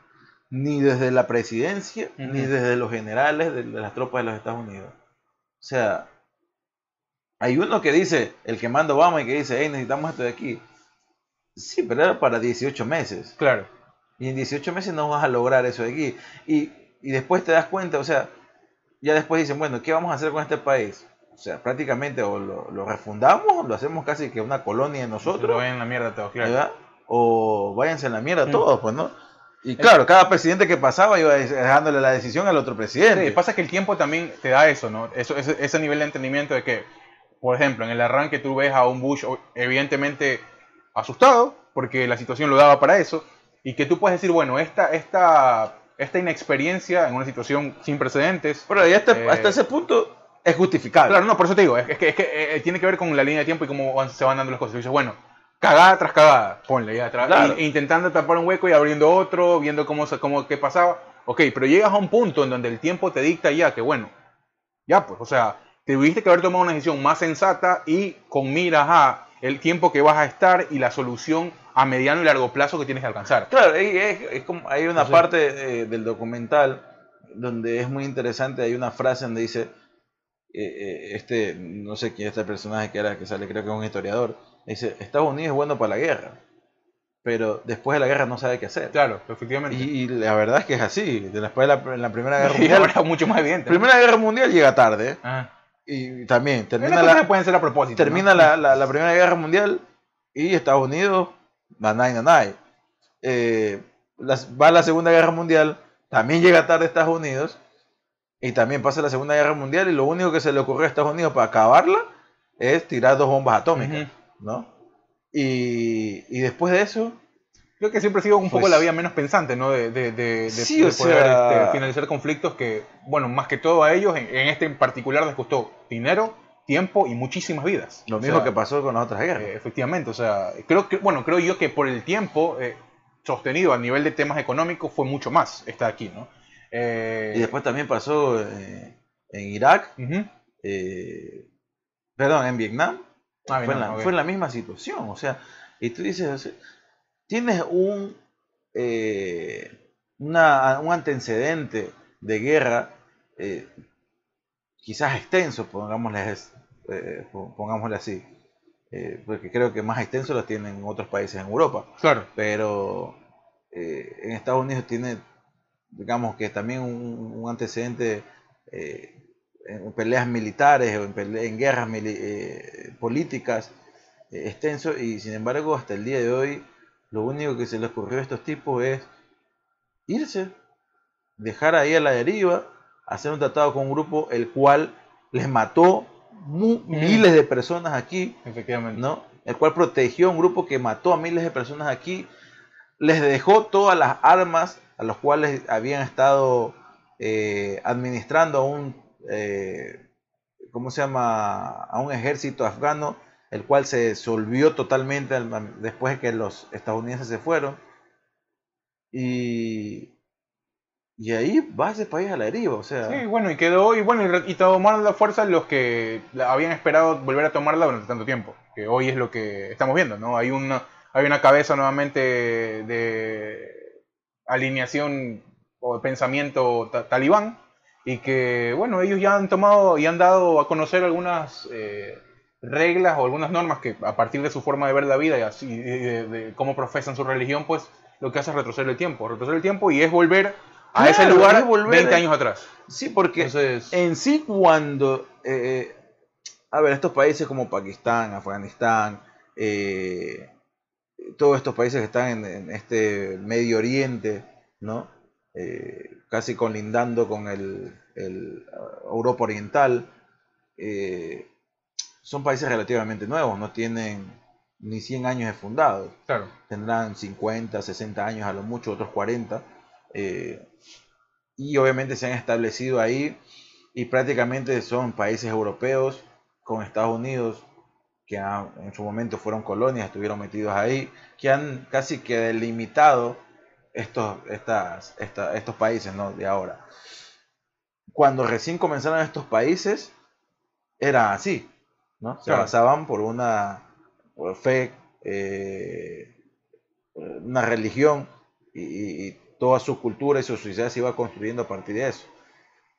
ni desde la presidencia, ni desde los generales de, de las tropas de los Estados Unidos. O sea, hay uno que dice, el que manda Obama y que dice, hey, necesitamos esto de aquí. Sí, pero era para 18 meses. Claro. Y en 18 meses no vas a lograr eso de aquí. Y, y después te das cuenta, o sea, ya después dicen, bueno, ¿qué vamos a hacer con este país? O sea, prácticamente o lo, lo refundamos, lo hacemos casi que una colonia de Lo nosotros, ven en la mierda todos, claro. ¿verdad? O váyanse a la mierda todos, pues, ¿no? Y claro, cada presidente que pasaba iba dejándole la decisión al otro presidente. Sí, pasa que el tiempo también te da eso, ¿no? Eso, ese, ese nivel de entendimiento de que, por ejemplo, en el arranque tú ves a un Bush evidentemente asustado, porque la situación lo daba para eso, y que tú puedes decir, bueno, esta, esta, esta inexperiencia en una situación sin precedentes. Pero hasta, Eh, hasta ese punto es justificable. Claro, no, por eso te digo, es, que, es que eh, tiene que ver con la línea de tiempo y cómo se van dando las cosas. Tú dices, bueno, cagada tras cagada, ponle ya atrás, Claro. y- intentando tapar un hueco y abriendo otro, viendo cómo, cómo qué pasaba. Ok, pero llegas a un punto en donde el tiempo te dicta ya que, bueno, ya pues, o sea, tuviste que haber tomado una decisión más sensata y con miras a el tiempo que vas a estar y la solución a mediano y largo plazo que tienes que alcanzar. Claro, es, es- es como, hay una parte eh, del documental donde es muy interesante, hay una frase donde dice, eh, eh, este, no sé quién es este personaje que era, que sale, creo que es un historiador, dice, Estados Unidos es bueno para la guerra, pero después de la guerra no sabe qué hacer. Claro, efectivamente. Y, y la verdad es que es así, después de la, en la Primera Guerra Mundial, mucho más evidente. Primera Guerra Mundial llega tarde, Ah. y también termina la, pueden ser a propósito. ¿no? termina la, la- la Primera Guerra Mundial y Estados Unidos, nanay, nanay. Eh, las- va la Segunda Guerra Mundial, también llega tarde Estados Unidos, y también pasa la Segunda Guerra Mundial, y lo único que se le ocurrió a Estados Unidos para acabarla es tirar dos bombas atómicas. ¿No? Y, y después de eso, Creo que siempre ha sido un poco Pues- la vía menos pensante, ¿no? De, de, de, de- Sí, de poder sea- este, finalizar conflictos que, bueno, más que todo a ellos, en, en este en particular les costó dinero, tiempo y muchísimas vidas. lo O mismo sea, que pasó con las otras guerras. eh, efectivamente, o sea, creo que, bueno, creo yo que por el tiempo eh, sostenido a nivel de temas económicos fue mucho más estar aquí, ¿no? Eh, y después también pasó en Irak, perdón, en Vietnam, Ah, fue, en la, ok. fue en la misma situación. O sea, y tú dices, o sea, tienes un, eh, una- un antecedente de guerra, eh, quizás extenso, pongámosle, eh, po- pongámosle así, porque creo que más extenso lo tienen otros países en Europa, Claro. pero en Estados Unidos tiene, digamos que también un, un antecedente en peleas militares o en, pele- en guerras eh, políticas eh, extenso y sin embargo hasta el día de hoy lo único que se les ocurrió a estos tipos es irse, dejar ahí a la deriva, hacer un tratado con un grupo el cual les mató mu- miles de personas aquí, Efectivamente. ¿no? El cual protegió a un grupo que mató a miles de personas aquí, les dejó todas las armas a los cuales habían estado eh, administrando a un, eh, ¿cómo se llama? A un ejército afgano, el cual se disolvió totalmente al- después de que los estadounidenses se fueron. Y, y ahí va ese país a la deriva, o sea... Sí, bueno, y quedó, y bueno, y, tomaron la fuerza los que habían esperado volver a tomarla durante tanto tiempo, que hoy es lo que estamos viendo, ¿no? Hay una, hay una cabeza nuevamente de alineación o de pensamiento ta- talibán, y que, bueno, ellos ya han tomado y han dado a conocer algunas eh, reglas o algunas normas que a partir de su forma de ver la vida y así y de, de cómo profesan su religión, pues lo que hace es retroceder el tiempo, retroceder el tiempo y es volver a ese lugar es volver 20 a- años atrás. Sí, porque Entonces, en sí cuando, eh, a ver, estos países como Pakistán, Afganistán, eh, todos estos países que están en, en este Medio Oriente, ¿no? Eh, casi colindando con el, el, uh, Europa Oriental, eh, son países relativamente nuevos, no tienen ni 100 años de fundados claro, tendrán 50, 60 años a lo mucho, otros 40. eh, y obviamente se han establecido ahí y prácticamente son países europeos con Estados Unidos que en su momento fueron colonias, estuvieron metidos ahí, que han casi que delimitado estos, estas, esta- estos países ¿no? de ahora. Cuando recién comenzaron estos países, era así, ¿no? Se Claro. basaban por una por fe, eh, una religión y, y- toda su cultura y su sociedad se iba construyendo a partir de eso,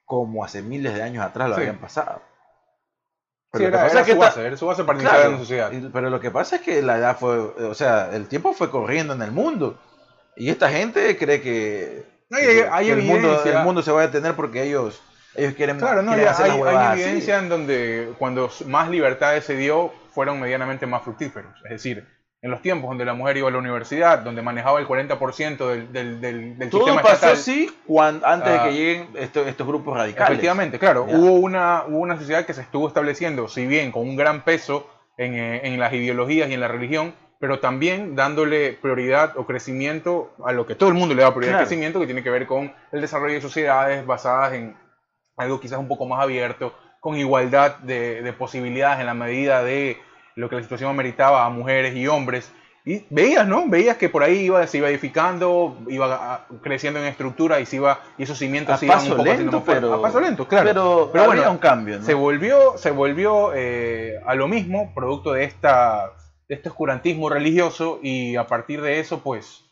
como hace miles de años atrás lo Sí. habían pasado. Sí, lo que pasa era es que su ta- base, era su base para iniciar Claro, en la sociedad. y- pero lo que pasa es que la edad fue, o sea, el tiempo fue corriendo en el mundo. Y esta gente cree que, No, y que- hay- hay que el, mundo, evidencia. el mundo se va a detener porque ellos, ellos quieren, Claro, no, quieren ya hacer hay, hay así. evidencia en donde cuando más libertades se dio, fueron medianamente más fructíferos. Es decir, en los tiempos donde la mujer iba a la universidad, donde manejaba el 40% del, del, del, del Todo sistema pasó estatal. así cuan- antes Ah. de que lleguen estos, estos grupos radicales. Efectivamente, claro. Hubo una, hubo una sociedad que se estuvo estableciendo, si bien con un gran peso en, eh, en las ideologías y en la religión, pero también dándole prioridad o crecimiento a lo que todo el mundo le da prioridad Claro. crecimiento, que tiene que ver con el desarrollo de sociedades basadas en algo quizás un poco más abierto, con igualdad de, de posibilidades en la medida de lo que la situación ameritaba a mujeres y hombres. Y veías, ¿no? Veías que por ahí iba, se iba edificando, iba ah, creciendo en estructura y se iba, y esos cimientos a se iban paso un poco lento, pero A paso lento, claro. Pero, Pero había bueno, un cambio, ¿no? se volvió, se volvió eh, a lo mismo, producto de esta de este oscurantismo religioso y a partir de eso, pues,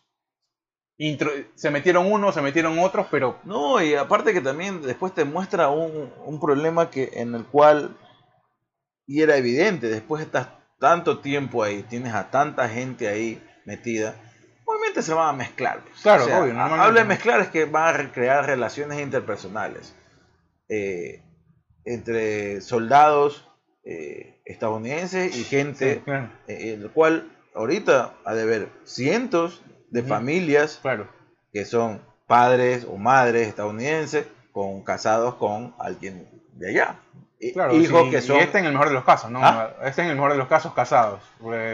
intro- se metieron unos, se metieron otros, pero No, y aparte que también después te muestra un, un problema que en el cual, y era evidente, después de estás tanto tiempo ahí, tienes a tanta gente ahí metida, obviamente se van a mezclar. pues. Claro, O sea, obvio. Habla de mezclar es que van a recrear relaciones interpersonales eh, entre soldados eh, estadounidenses y gente sí, claro, eh, el cual ahorita ha de haber cientos de familias claro. que son padres o madres estadounidenses con casados con alguien de allá. Claro, hijos sí, que y son este en el mejor de los casos, ¿no? ¿Ah? Este en el mejor de los casos casados.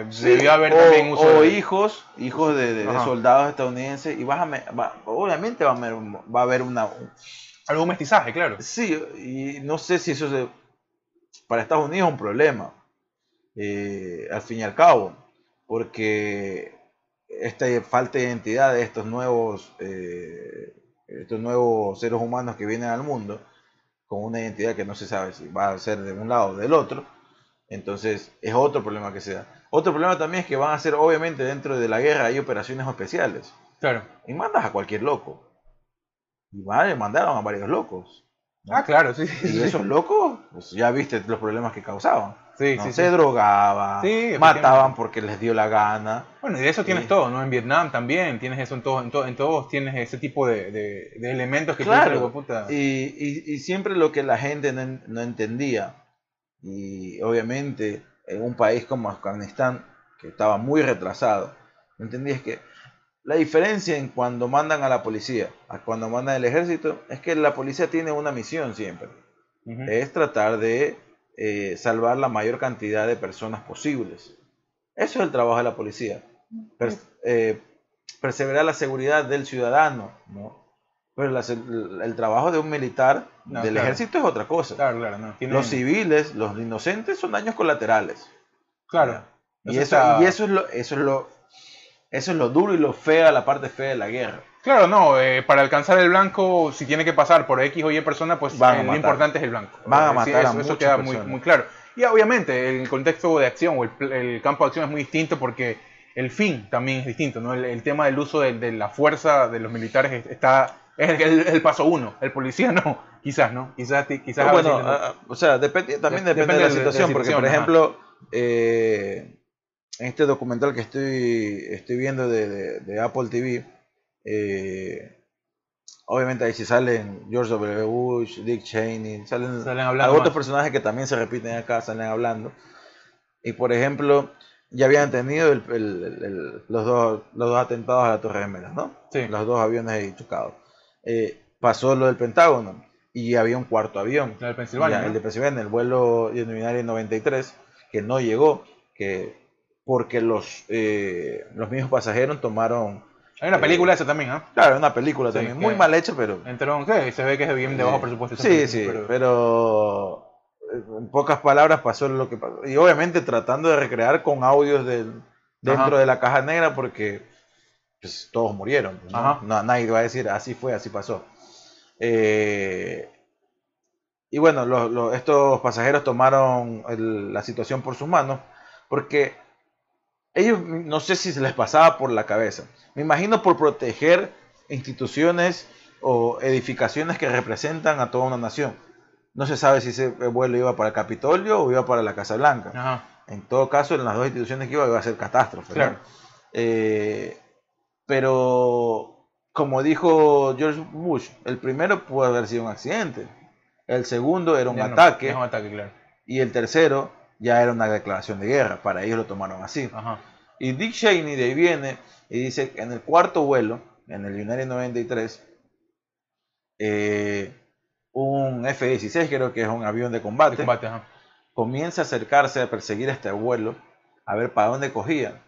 Sí, debió haber o, también uso o de- hijos, hijos de, de- de Ajá. soldados estadounidenses y vas a va- obviamente va a haber, va a haber una algún mestizaje, claro. sí y no sé si eso se- para Estados Unidos es un problema eh, al fin y al cabo porque esta falta de identidad de estos nuevos eh, estos nuevos seres humanos que vienen al mundo con una identidad que no se sabe si va a ser de un lado o del otro entonces es otro problema que se da. Otro problema también es que van a ser obviamente dentro de la guerra hay operaciones especiales. Claro. y mandas a cualquier loco. Y vale, mandaron a varios locos ¿no? Ah, claro, sí. y esos locos pues ya viste los problemas que causaban Sí, ¿no? sí, se sí. drogaban, Sí, mataban porque les dio la gana. Bueno, y de eso tienes todo, ¿no? En Vietnam también tienes eso en todos, en, to- en todos tienes ese tipo de, de- de elementos que Claro, "Hijo de puta". y, y- y siempre lo que la gente no, en- no entendía, y obviamente en un país como Afganistán, que estaba muy retrasado, no entendía es que la diferencia en cuando mandan a la policía a cuando mandan el ejército es que la policía tiene una misión siempre, es tratar de eh, salvar la mayor cantidad de personas posibles. Eso es el trabajo de la policía. Per- eh, perseverar la seguridad del ciudadano, ¿no? Pero la el trabajo de un militar No, del claro. ejército es otra cosa. Claro, claro, no. Tiene- Los civiles, los inocentes son daños colaterales. Claro. Y Eso eso, está- y eso es lo, eso es lo, eso es lo duro y lo fea, la parte fea de la guerra. Claro, no, eh, para alcanzar el blanco, si tiene que pasar por X o Y persona, pues Van a eh, lo importante es el blanco. Van a Eh, matar a eso, eso muchas queda muy, claro. Y obviamente el contexto de acción o el, el campo de acción es muy distinto porque el fin también es distinto, ¿no? El, el tema del uso de, de la fuerza de los militares es- está es el, el paso uno, el policía no, quizás, ¿no? Quizás, quizás Pero a bueno, veces ah, ah, o sea, depende, también De- depende, de la de- de la situación, porque por ajá. ejemplo, eh, en este documental que estoy, estoy viendo de, de- de Apple TV, eh, obviamente ahí sí salen George W. Bush, Dick Cheney, salen, Salen hablando otros personajes que también se repiten acá, salen hablando. Y por ejemplo, ya habían tenido el- el- el- el- los, dos, los dos atentados a la Torre Gemelas, ¿no? Sí. Los dos aviones ahí chocados. Eh, pasó lo del Pentágono y había un cuarto avión. De Pensilvania, Ya, ¿no? El de Pensilvania, el vuelo United 93, que no llegó, que porque los, eh, los mismos pasajeros tomaron... Hay una película esa también, ¿ah? Claro, una película Sí, también, muy mal hecha, pero... Entró, ¿qué? Se ve que es bien de bajo eh, presupuesto. Sí, película, sí, pero- pero... eh, en pocas palabras pasó lo que pasó. Y obviamente tratando de recrear con audios del, dentro Ajá. de la caja negra porque pues, todos murieron. pues, ¿no? Nadie va a decir así fue, así pasó. Eh, y bueno, los- los- estos pasajeros tomaron el- la situación por sus manos porque ellos no sé si se les pasaba por la cabeza. Me imagino por proteger instituciones o edificaciones que representan a toda una nación. No se sabe si ese vuelo iba para el Capitolio o iba para la Casa Blanca. Ajá. En todo caso, en las dos instituciones que iba, iba a ser catástrofe. ¿no? Claro. Eh, pero, como dijo George Bush, el primero pudo haber sido un accidente. El segundo era un no, ataque. claro. Y el tercero ya era una declaración de guerra. Para ellos lo tomaron así. Ajá. Y Dick Cheney de ahí viene y dice que en el cuarto vuelo, en el United 93, eh, un F-16, creo que es un avión de combate, De combate, ajá. comienza a acercarse a perseguir este vuelo, a ver para dónde cogía.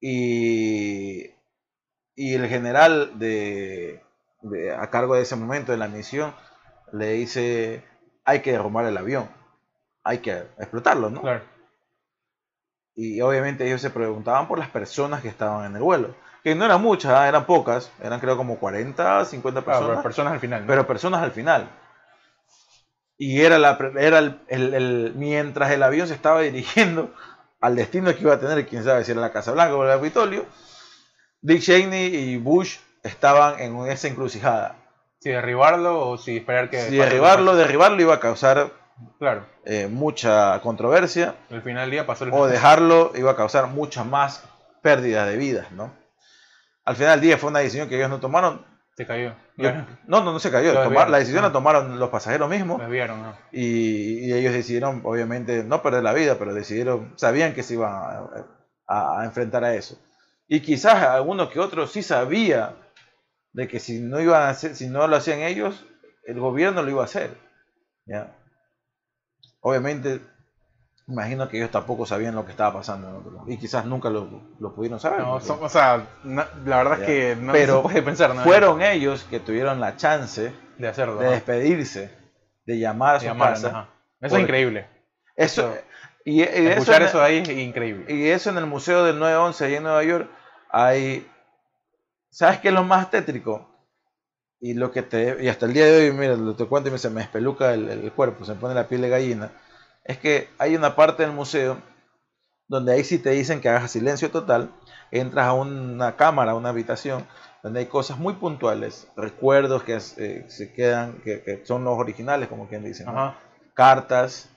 Y, y el general de, de- a cargo de ese momento de la misión le dice, hay que derrumbar el avión, hay que explotarlo, ¿no? Claro. Y obviamente ellos se preguntaban por las personas que estaban en el vuelo. Que no eran muchas, ¿ah? eran pocas. Eran creo como 40, 50 Claro, personas. pero personas al final. ¿no? pero personas al final. Y era, la, era el, el- el- mientras el avión se estaba dirigiendo al destino que iba a tener, quién sabe si era la Casa Blanca o el Capitolio, Dick Cheney y Bush estaban en esa encrucijada. Si derribarlo o si esperar que... Si derribarlo, derribarlo iba a causar Claro. eh, mucha controversia, Al final del día pasó el... o dejarlo iba a causar muchas más pérdidas de vidas, ¿no? Al final del día fue una decisión que ellos no tomaron. Se cayó. Yo- Claro. no, no, no se cayó. Tomar- la decisión Ah. la tomaron los pasajeros mismos. Me desviaron, ¿no? y, y ellos decidieron, obviamente, no perder la vida, pero decidieron, sabían que se iban a, a- a enfrentar a eso. Y quizás alguno que otro sí sabía de que si no iban a hacer, si no lo hacían ellos, el gobierno lo iba a hacer. ¿ya? Obviamente, imagino que ellos tampoco sabían lo que estaba pasando en otro lado, y quizás nunca lo, lo pudieron saber. No, porque son- o sea, la verdad Ya. es que no Pero se puede pensar nada fueron ellos que tuvieron la chance de hacerlo. de despedirse, de llamar a su llamar, casa. ajá. Eso es increíble. Eso, Eso- y, y eso Escuchar en- eso ahí es increíble. Y eso en el Museo del 911 ahí en Nueva York hay... ¿Sabes qué es lo más tétrico? Y lo que te... Y hasta el día de hoy, mira, te cuento y me, se me espeluca el, el cuerpo, se me pone la piel de gallina. Es que hay una parte del museo donde ahí sí te dicen que hagas silencio total, entras a una cámara, a una habitación, donde hay cosas muy puntuales, recuerdos que eh, se quedan, que, que son los originales, como quien dice. ¿no? Cartas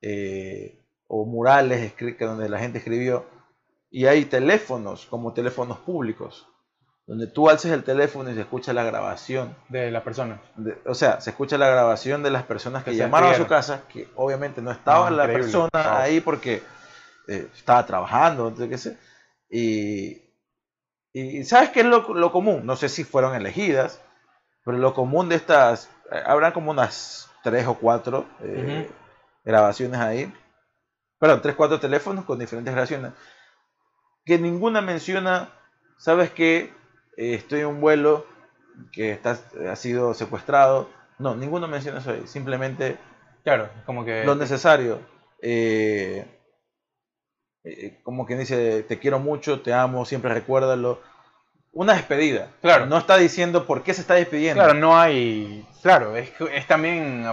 eh, o murales que donde la gente escribió. Y hay teléfonos, como teléfonos públicos, donde tú alces el teléfono y se escucha la grabación. De las personas. de- o sea, se escucha la grabación de las personas que llamaron a su casa, que obviamente no estaba Ah, la persona Wow. ahí porque eh, estaba trabajando, yo qué sé. Y, y ¿sabes qué es lo, lo común? No sé si fueron elegidas, pero lo común de estas, eh, habrán como unas tres o cuatro eh, grabaciones ahí. Perdón, tres, cuatro teléfonos con diferentes grabaciones. Que ninguna menciona, ¿sabes qué? Eh, estoy en un vuelo que está, ha sido secuestrado. No, ninguno menciona eso ahí. Simplemente Claro, como que. lo necesario. Eh, eh, como quien dice, te quiero mucho, te amo, siempre recuérdalo. Una despedida. Claro. No está diciendo por qué se está despidiendo. Claro, no hay. Claro, es, es también.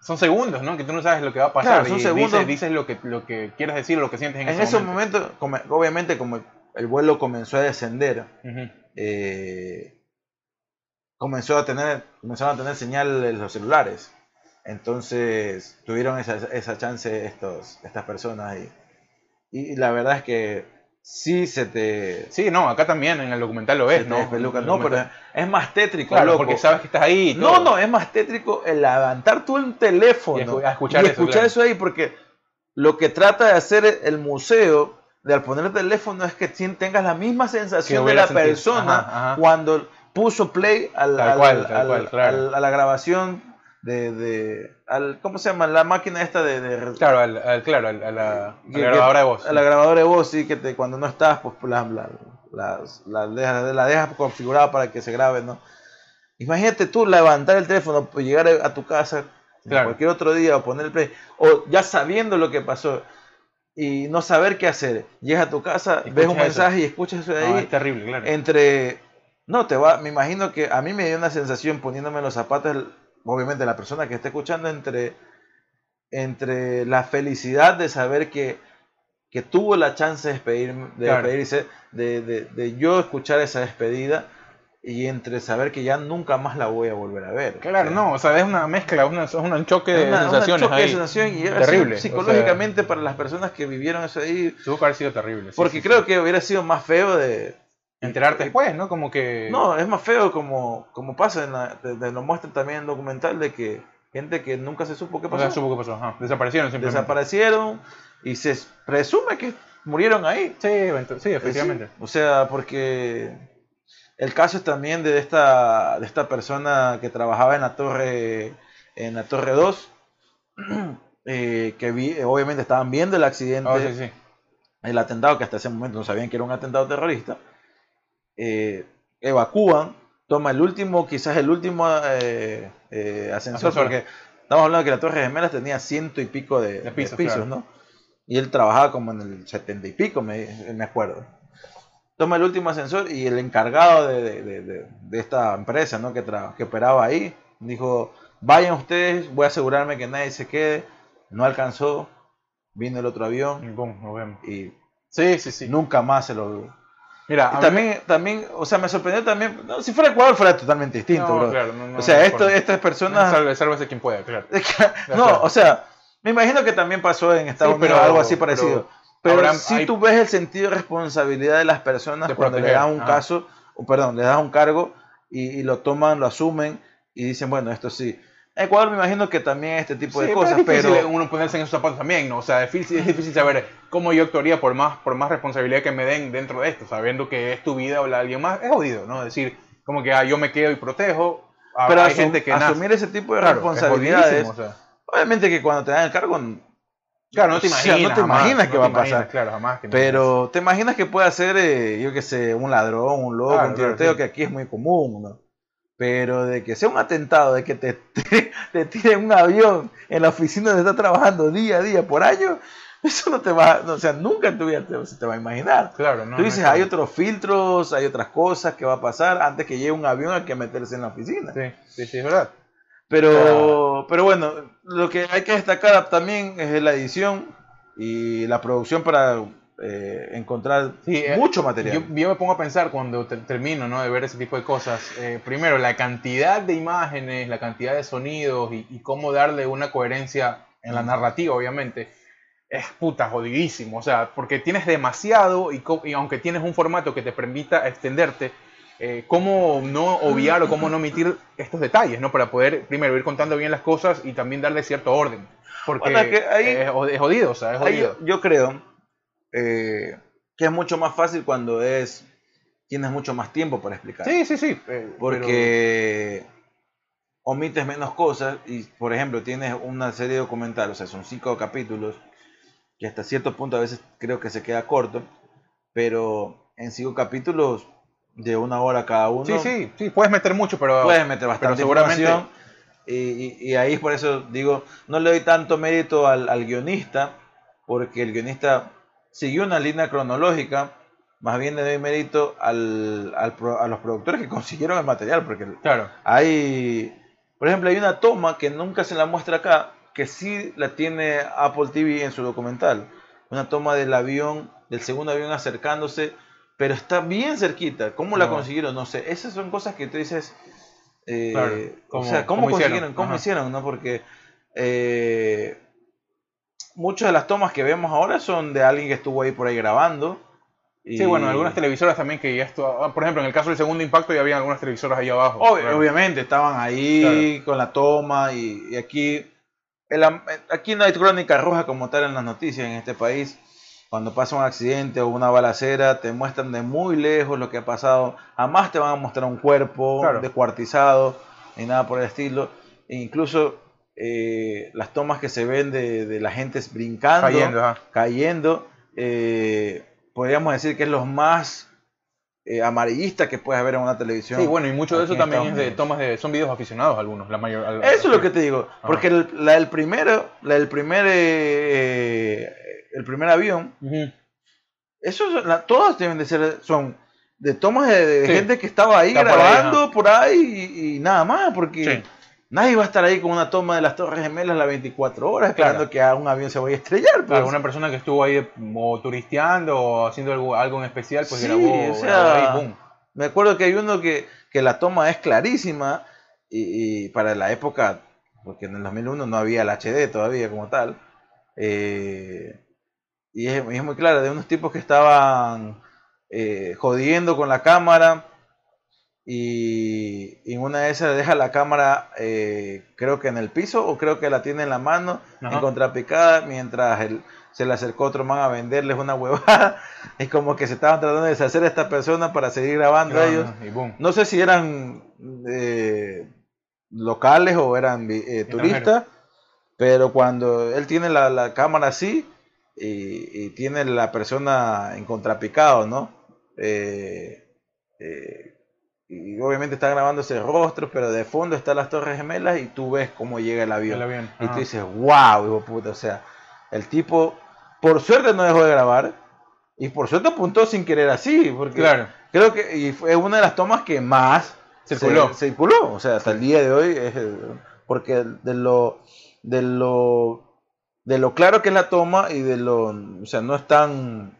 Son segundos, ¿no? Que tú no sabes lo que va a pasar. Claro, son y segundos. Dices, dices lo, que, lo que quieres decir, lo que sientes en, en ese momento. como- obviamente, como el, el vuelo comenzó a descender, Ujú. Eh, comenzó a tener, comenzaron a tener señal en los celulares. Entonces tuvieron esa, esa chance estos, estas personas ahí. Y la verdad es que sí se te, Sí, no, acá también en el documental lo ves, ¿no? No, pero es más tétrico, Claro, loco. porque sabes que estás ahí. y No, no, es más tétrico el levantar tú el teléfono Y escuchar y eso, escuchar claro. eso ahí, porque lo que trata de hacer el museo de al poner el teléfono es que tengas la misma sensación de la persona Ajá, ajá. cuando puso play a la grabación de, de- al, ¿cómo se llama? La máquina esta de, de- Claro, al, al- claro, al- a la, a que- grabadora de voz. a la grabadora de voz, sí, que te, cuando no estás, pues la, la, la dejas, la dejas configurada para que se grabe, ¿no? Imagínate tú levantar el teléfono, pues, llegar a tu casa Claro. cualquier otro día o poner el play, o ya sabiendo lo que pasó y no saber qué hacer. Llegas a tu casa, ves un eso. mensaje y escuchas eso de No, ahí. es terrible, claro. Entre. No, te va. Me imagino que a mí me dio una sensación poniéndome los zapatos, obviamente, la persona que está escuchando, entre, entre la felicidad de saber que, que tuvo la chance de, despedir, de Claro. despedirse, de, de- de yo escuchar esa despedida, y entre saber que ya nunca más la voy a volver a ver. Claro, O sea, no, o sea, es una mezcla, una- es un choque de una- sensaciones choque de sensación y era Terrible, o psicológicamente para las personas que vivieron eso ahí, Tuvo que haber sido terrible. sí, porque sí, creo sí. que hubiera sido más feo de, Enterarte después, ¿no? Como que... No, es más feo como, como pasa, en la, te- te lo muestran también en el documental de que gente que nunca se supo qué pasó, sea, supo qué pasó. Ajá, Desaparecieron simplemente. desaparecieron y se presume que murieron ahí. Sí, sí, efectivamente. O sea, porque el caso es también de esta, de esta persona que trabajaba en la torre, en la torre 2, eh, que vi- obviamente estaban viendo el accidente Oh, sí, sí. el atentado, que hasta ese momento no sabían que era un atentado terrorista, eh, evacúan, toma el último, quizás el último eh, eh, ascensor, Ascensor. porque estamos hablando de que la Torre Gemelas tenía ciento y pico de, De de pisos, pisos, claro. ¿no? Y él trabajaba como en el setenta y pico, me, me acuerdo. Toma el último ascensor y el encargado de, de- de- de- esta empresa, ¿no? Que, que operaba ahí, dijo, vayan ustedes, voy a asegurarme que nadie se quede. No alcanzó. vino el otro avión Y boom, nos vemos. y Sí, sí, sí. nunca más se lo vio. Mira, Y a mí también, también, o sea, me sorprendió también, no, si fuera Ecuador fuera totalmente me- distinto, no, bro. claro, no, o sea, esto, estas personas... Salve, sálvese quien pueda, claro. no, o sea, me imagino que también pasó en Estados Sí, Unidos pero- algo así parecido. Pero, habrá- si tú ves el sentido de responsabilidad de las personas De cuando le proteger, das un ajá. caso, o perdón, le das un cargo y, y lo toman, lo asumen y dicen, bueno, esto sí. En Ecuador me imagino que también este tipo Sí, de cosas, es difícil pero... uno ponerse en esos zapatos también, ¿no? O sea, es difícil, es difícil saber cómo yo actuaría por más, por más responsabilidad que me den dentro de esto, sabiendo que es tu vida o la de alguien más. Es jodido, ¿no? decir, como que ah, yo me quedo y protejo. Ah, Pero hay asu- gente que nace. asumir ese tipo de Claro, es responsabilidades, o sea. obviamente que cuando te dan el cargo, Claro, no te imaginas. no te jamás, imaginas no te va a pasar. Claro, jamás. que no pero te imaginas que puede ser, eh, yo qué sé, un ladrón, un loco, Claro, un claro, tiroteo, sí. que aquí es muy común, ¿no? Pero de que sea un atentado, de que te, te, te tiren un avión en la oficina donde estás trabajando día a día por año, eso no te va, no, o sea, nunca en tu vida te, se te va a imaginar. Claro, no. Tú no dices, es hay otros filtros, hay otras cosas que va a pasar antes que llegue un avión hay que meterse en la oficina. Sí, sí, sí, es verdad. Pero, pero bueno, lo que hay que destacar también es la edición y la producción para eh, encontrar Sí, eh, mucho material. Yo, yo me pongo a pensar cuando te- termino ¿no? de ver ese tipo de cosas. eh, primero, la cantidad de imágenes, la cantidad de sonidos y, y cómo darle una coherencia en la narrativa, obviamente, es puta jodidísimo. O sea, porque tienes demasiado y, y aunque tienes un formato que te permita extenderte, eh, cómo no obviar o cómo no omitir estos detalles, ¿no? Para poder, primero, ir contando bien las cosas y también darle cierto orden. Porque Bueno, es que ahí- es, jod- es jodido, o sea, es jodido. yo, yo creo eh, que es mucho más fácil cuando es tienes mucho más tiempo para explicar. Sí, sí, sí. eh, pero- porque omites menos cosas y, por ejemplo, tienes una serie documental, o sea, son cinco capítulos, que hasta cierto punto a veces creo que se queda corto, pero en cinco capítulos de una hora cada uno, Sí, sí, sí, puedes meter mucho, pero puedes meter bastante seguramente- información. Y, y- y ahí por eso digo, no le doy tanto mérito al, al guionista, porque el guionista siguió una línea cronológica, más bien le doy mérito al, al a los productores que consiguieron el material, porque claro, hay, por ejemplo, hay una toma que nunca se la muestra acá, que sí la tiene Apple TV en su documental. Una toma del avión, del segundo avión acercándose, pero está bien cerquita. ¿Cómo la No. consiguieron? No sé. Esas son cosas que tú dices. eh, Claro, o ¿cómo- sea, ¿cómo, cómo consiguieron? hicieron? ¿Cómo Ajá. hicieron? ¿no? Porque eh, muchas de las tomas que vemos ahora son de alguien que estuvo ahí por ahí grabando. y- sí, bueno, algunas televisoras también que ya esto, ah, por ejemplo, en el caso del segundo impacto ya había algunas televisoras ahí abajo. Obvio- claro. Obviamente, estaban ahí con la toma y, y aquí, el am- aquí no hay crónica roja como tal en las noticias en este país. Cuando pasa un accidente o una balacera, te muestran de muy lejos lo que ha pasado. Jamás te van a mostrar un cuerpo Claro. descuartizado ni nada por el estilo. E incluso eh, las tomas que se ven de, de la gente brincando, Cayendo, cayendo, eh, podríamos decir que es lo más eh, amarillista que puedes ver en una televisión. Sí, bueno, y mucho de eso también es de tomas de, son videos aficionados algunos, la mayor. al- Eso es lo que te digo, Ajá. porque el, la del primero, la del primer, eh, el primer avión, Ujú. eso son- la- todas deben de ser, son de tomas de, de Sí. gente que estaba ahí Está por ahí, grabando por ahí, y, y nada más, porque Sí. nadie va a estar ahí con una toma de las Torres Gemelas las 24 horas esperando Claro. que a un avión se vaya a estrellar. pues. Claro, una persona que estuvo ahí o turisteando o haciendo algo, algo en especial, pues Sí, grabó, o sea, grabó ahí, boom. Me acuerdo que hay uno que, que la toma es clarísima y, y para la época, porque en el 2001 no había el HD todavía como tal, eh, y, es, y es muy clara, de unos tipos que estaban eh, jodiendo con la cámara y, en una de esas deja la cámara eh, creo que en el piso o creo que la tiene en la mano Ajá. en contrapicada mientras el- se le acercó otro man a venderles una huevada es como que se estaban tratando de deshacer a esta persona para seguir grabando a ellos Y boom. no sé si eran eh, locales o eran eh, turistas, pero cuando él tiene la, la cámara así y, y tiene la persona en contrapicado, ¿no? Eh, eh, y obviamente está grabando ese rostro, pero de fondo están las Torres Gemelas y tú ves cómo llega el avión. El avión, Y tú dices, wow, hijo puta, o sea, el tipo, por suerte no dejó de grabar y por suerte apuntó sin querer así, porque Claro. Creo que y fue una de las tomas que más Circuló. se- circuló. O sea, hasta el día de hoy es porque de lo de lo de lo claro que es la toma y de lo, o sea, no es tan,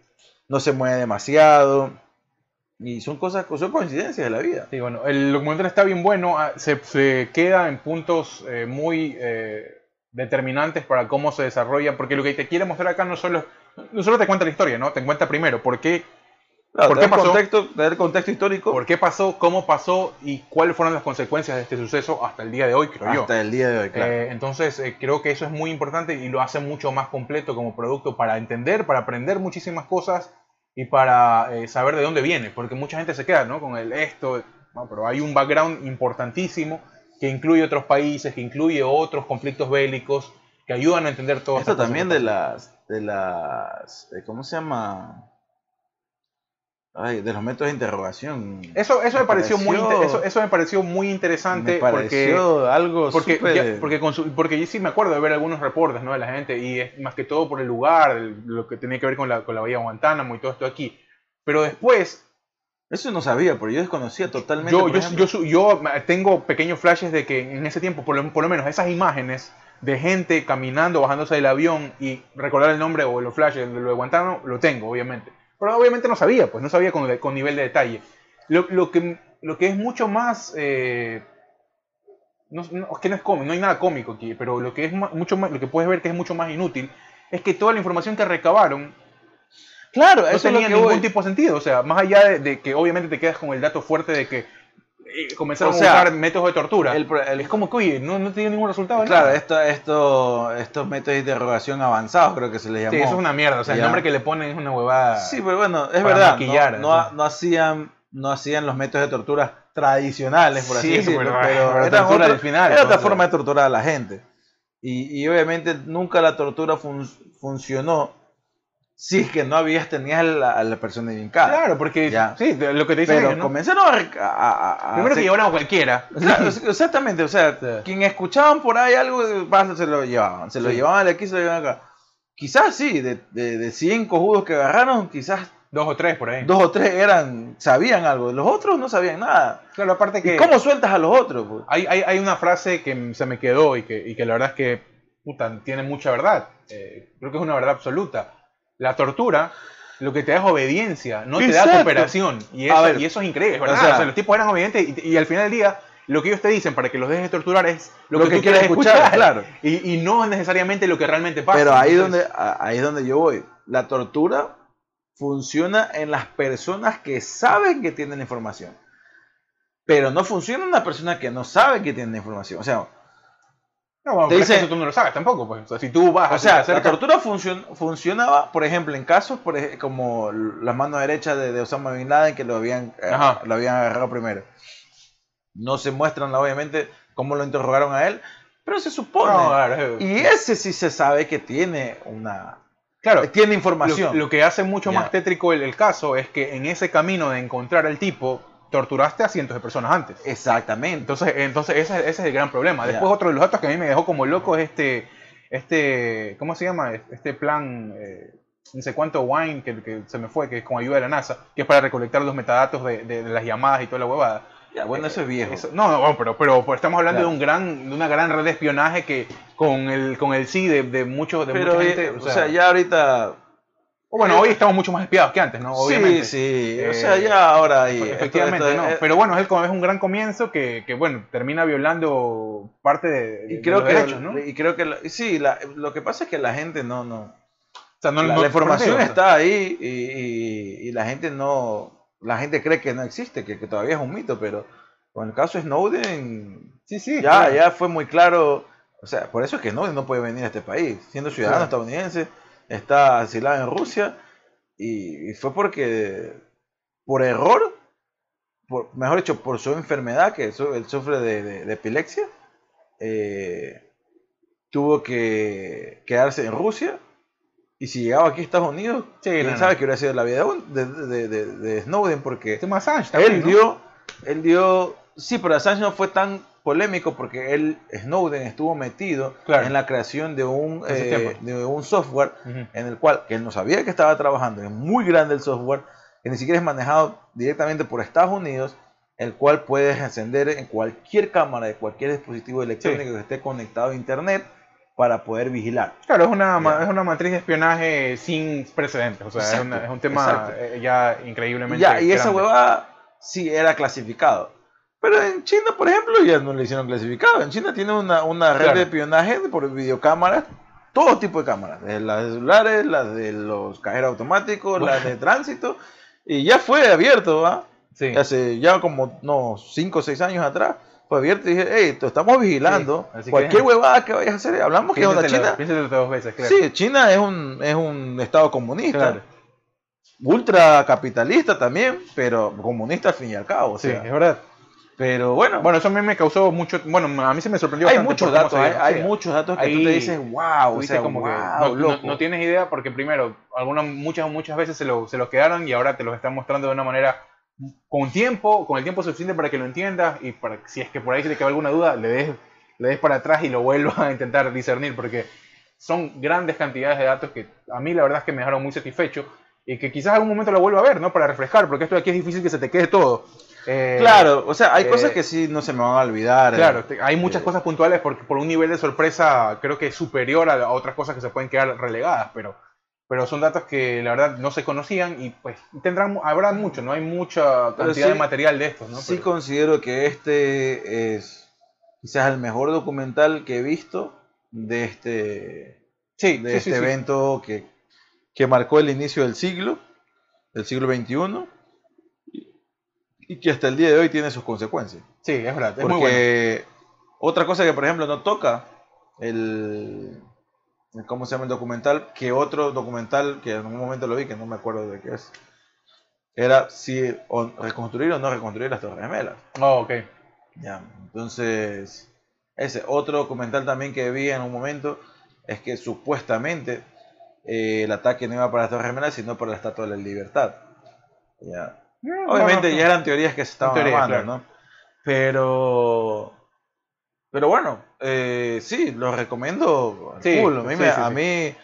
no se mueve demasiado. Y son cosas, son coincidencias de la vida. Sí, bueno, el documental está bien bueno, ah, se, se queda en puntos eh, muy eh, determinantes para cómo se desarrolla, porque lo que te quiere mostrar acá no solo, no solo te cuenta la historia, ¿no? Te cuenta primero por qué, Claro, ¿Por qué pasó? contexto, el contexto histórico por qué pasó, cómo pasó y cuáles fueron las consecuencias de este suceso hasta el día de hoy, creo yo. hasta el día de hoy, claro. Eh, entonces, eh, creo que eso es muy importante y lo hace mucho más completo como producto para entender, para aprender muchísimas cosas y para eh, saber de dónde viene, porque mucha gente se queda ¿no? con el esto, no, pero hay un background importantísimo que incluye otros países, que incluye otros conflictos bélicos, que ayudan a entender todo Esto también de las, de las, eh, ¿cómo se llama? Ay, de los métodos de interrogación. Eso, eso me, Me pareció, muy pareció- inte- eso, eso me pareció muy interesante Me porque pareció algo Porque, ya- porque, con su- porque yo sí me acuerdo de ver algunos reportes ¿no? de la gente y es más que todo por el lugar, el- lo que tenía que ver con la, con la bahía de Guantánamo y todo esto aquí. Pero después, Eso no sabía, porque yo desconocía totalmente. yo, yo, yo, yo tengo pequeños flashes de que en ese tiempo, por lo, por lo menos esas imágenes de gente caminando, bajándose del avión y recordar el nombre o los flashes de lo de Guantánamo, lo tengo, obviamente. Pero obviamente no sabía, pues no sabía con, con nivel de detalle. Lo, lo que, lo que es mucho más... eh, no, no, es que no es cómico, no hay nada cómico aquí, pero lo que es mucho más, lo que puedes ver que es mucho más inútil es que toda la información que recabaron Claro, no eso es tenía lo que ningún voy. tipo de sentido. O sea, más allá de, de que obviamente te quedas con el dato fuerte de que eh, comenzaron O sea, a usar métodos de tortura. el pro- el- es como que, oye, no, no tiene ningún resultado. Claro, esto, esto, estos métodos de interrogación avanzados, creo que se les llamó. Sí, eso es una mierda. O sea, el nombre que le ponen es una huevada. Sí, pero bueno, es verdad. no, no, hacían, no hacían los métodos de tortura tradicionales, por así Sí, decirlo, pero- pero, pero otro- final, era otra forma de torturar a la gente. Y, y obviamente nunca la tortura fun- funcionó si es que no habías tenías a la, la persona indicada. Claro, porque Ya. sí, lo que te dicen pero es, ¿no? comenzaron a, a- a- Primero que hacer- llevaron a cualquiera. Exactamente, o sea, Sí. quien escuchaban por ahí algo, se lo llevaban, se lo Sí. llevaban de aquí, se lo llevaban acá. Quizás sí, de, de, de 100 cojudos que agarraron, quizás Dos o tres por ahí. dos o tres eran, sabían algo, los otros no sabían nada. Claro, aparte que. ¿Y cómo sueltas a los otros? pues? Hay, hay, hay una frase que se me quedó y que, y que la verdad es que puta, tiene mucha verdad. Eh, creo que es una verdad absoluta. La tortura lo que te da es obediencia, no te da cooperación. Y eso, ver, y eso es increíble, ¿verdad? o sea- O sea, los tipos eran obedientes y, y al final del día lo que ellos te dicen para que los dejes de torturar es lo, Lo que, que tú quieres escuchar. escuchar, claro. Y, y no necesariamente lo que realmente pasa. Pero ahí, Entonces, donde, ahí es donde yo voy. La tortura funciona en las personas que saben que tienen información. Pero no funciona en una persona que no sabe que tiene información. O sea, No, bueno, te pero es que dice- eso tú no lo sabes tampoco. Pues. O sea, si tú vas O sea, la tortura funcion- funcionaba, por ejemplo, en casos por como la mano derecha de, de Osama Bin Laden, que lo habían, eh, lo habían agarrado primero. No se muestran, obviamente, cómo lo interrogaron a él, pero se supone. No, claro, y ese sí se sabe que tiene una... claro, Tiene información. Lo, lo que hace mucho más tétrico el, el caso es que en ese camino de encontrar al tipo, torturaste a cientos de personas antes. Exactamente. Entonces, entonces ese, ese es el gran problema. Después otro de los datos que a mí me dejó como loco es este, este ¿cómo se llama? Este plan, eh, no sé cuánto wine que, que se me fue, que es con ayuda de la NASA, que es para recolectar los metadatos de, de- de las llamadas y toda la huevada. Ya, bueno, eso es viejo. Eso- no, no, pero, pero, pero estamos hablando Claro. de un gran, de una gran red de espionaje que con el, con el sí de, de muchos, de pero, mucha eh, gente. o sea, ya ahorita... o bueno, hoy estamos mucho más espiados que antes, ¿no? Obviamente. Sí, sí. o Eh, sea, ya ahora... y esto- Efectivamente, esto- no. eh, Pero bueno, es, el- es un gran comienzo que, que, bueno, termina violando parte de, de y creo los que derechos, ¿no? y creo que la- sí la- lo que pasa es que la gente no no O sea, no- la, no- la información está ahí y, y- y la gente no la gente cree que no existe que, que todavía es un mito pero con el caso Snowden Sí, sí. ya claro. ya fue muy claro o sea por eso es que Snowden no puede venir a este país siendo ciudadano Claro. estadounidense está asilado en Rusia y, y fue porque por error por, mejor dicho por su enfermedad que su- él sufre de, de- de epilepsia eh, tuvo que quedarse en Rusia y si llegaba aquí a Estados Unidos Sí, quién no, no. sabe qué hubiera sido la vida de, de, de- de- de Snowden porque Assange también, él ¿no? dio, él dio, sí, pero Assange no fue tan polémico porque él, Snowden, estuvo metido Claro. en la creación de un, Hace eh, de un software en el cual que él no sabía que estaba trabajando, es muy grande el software, que ni siquiera es manejado directamente por Estados Unidos, el cual puedes encender en cualquier cámara de cualquier dispositivo electrónico que esté conectado a internet para poder vigilar. Claro, es una, Ya. es una matriz de espionaje sin precedentes. O sea, es, una- es un tema exacto. eh, ya increíblemente. Ya, y esa huevada sí era clasificado. Pero en China, por ejemplo, ya no le hicieron clasificado. En China tiene una, una red Claro. de espionaje por videocámaras, todo tipo de cámaras, las de celulares, las de los cajeros automáticos, las de tránsito, y ya fue abierto. Sí. Hace ya como, no, 5 o 6 años atrás, fue abierto y dije, hey, te estamos vigilando, Sí, así que- cualquier huevada que vayas a hacer, hablamos que es una China. piénsatelo dos veces, claro. Sí, China es un, es un estado comunista Claro. ultra capitalista también, pero comunista al fin y al cabo. o Sí, es verdad. Pero bueno, Bueno, eso a mí me causó mucho. Bueno, a mí se me sorprendió hay muchos datos, hay, hay muchos datos que tú ahí te dices, wow, o Viste sea, como que wow, no, no- loco. no tienes idea porque primero, algunas, muchas, muchas veces se lo, se los quedaron y ahora te los están mostrando de una manera con tiempo, con el tiempo suficiente para que lo entiendas y para que si es que por ahí se te queda alguna duda, le des, le des para atrás y lo vuelvas a intentar discernir porque son grandes cantidades de datos que a mí la verdad es que me dejaron muy satisfecho y que quizás algún momento lo vuelva a ver, ¿no? Para refrescar, porque esto de aquí es difícil que se te quede todo. Eh, Claro, o sea, hay eh, cosas que sí no se me van a olvidar. Claro, eh. te- hay muchas eh, cosas puntuales porque por un nivel de sorpresa creo que es superior a, a otras cosas que se pueden quedar relegadas, pero, pero son datos que la verdad no se conocían y pues tendrán, habrá mucho, no hay mucha cantidad sí- de material de estos, ¿no? sí Pero- considero que este es quizás el mejor documental que he visto de este, sí, de sí, este evento que, que marcó el inicio del siglo, del siglo XXI, y que hasta el día de hoy tiene sus consecuencias. Sí, es verdad, es muy bueno. Porque otra cosa que, por ejemplo, no toca el, el- ¿Cómo se llama el documental? Que otro documental que en un momento lo vi, que no me acuerdo de qué es, era si o reconstruir o no reconstruir las Torres Gemelas. Oh, ok. Ya, entonces, ese otro documental también que vi en un momento es que supuestamente eh, el ataque no iba para las Torres Gemelas, sino para la Estatua de la Libertad. Ya. Mm, Obviamente ya eran teorías que se estaban armando, claro. ¿no? Pero, pero bueno, eh, sí, lo recomiendo. Sí, full. A mí, sí, me, sí, a sí. mí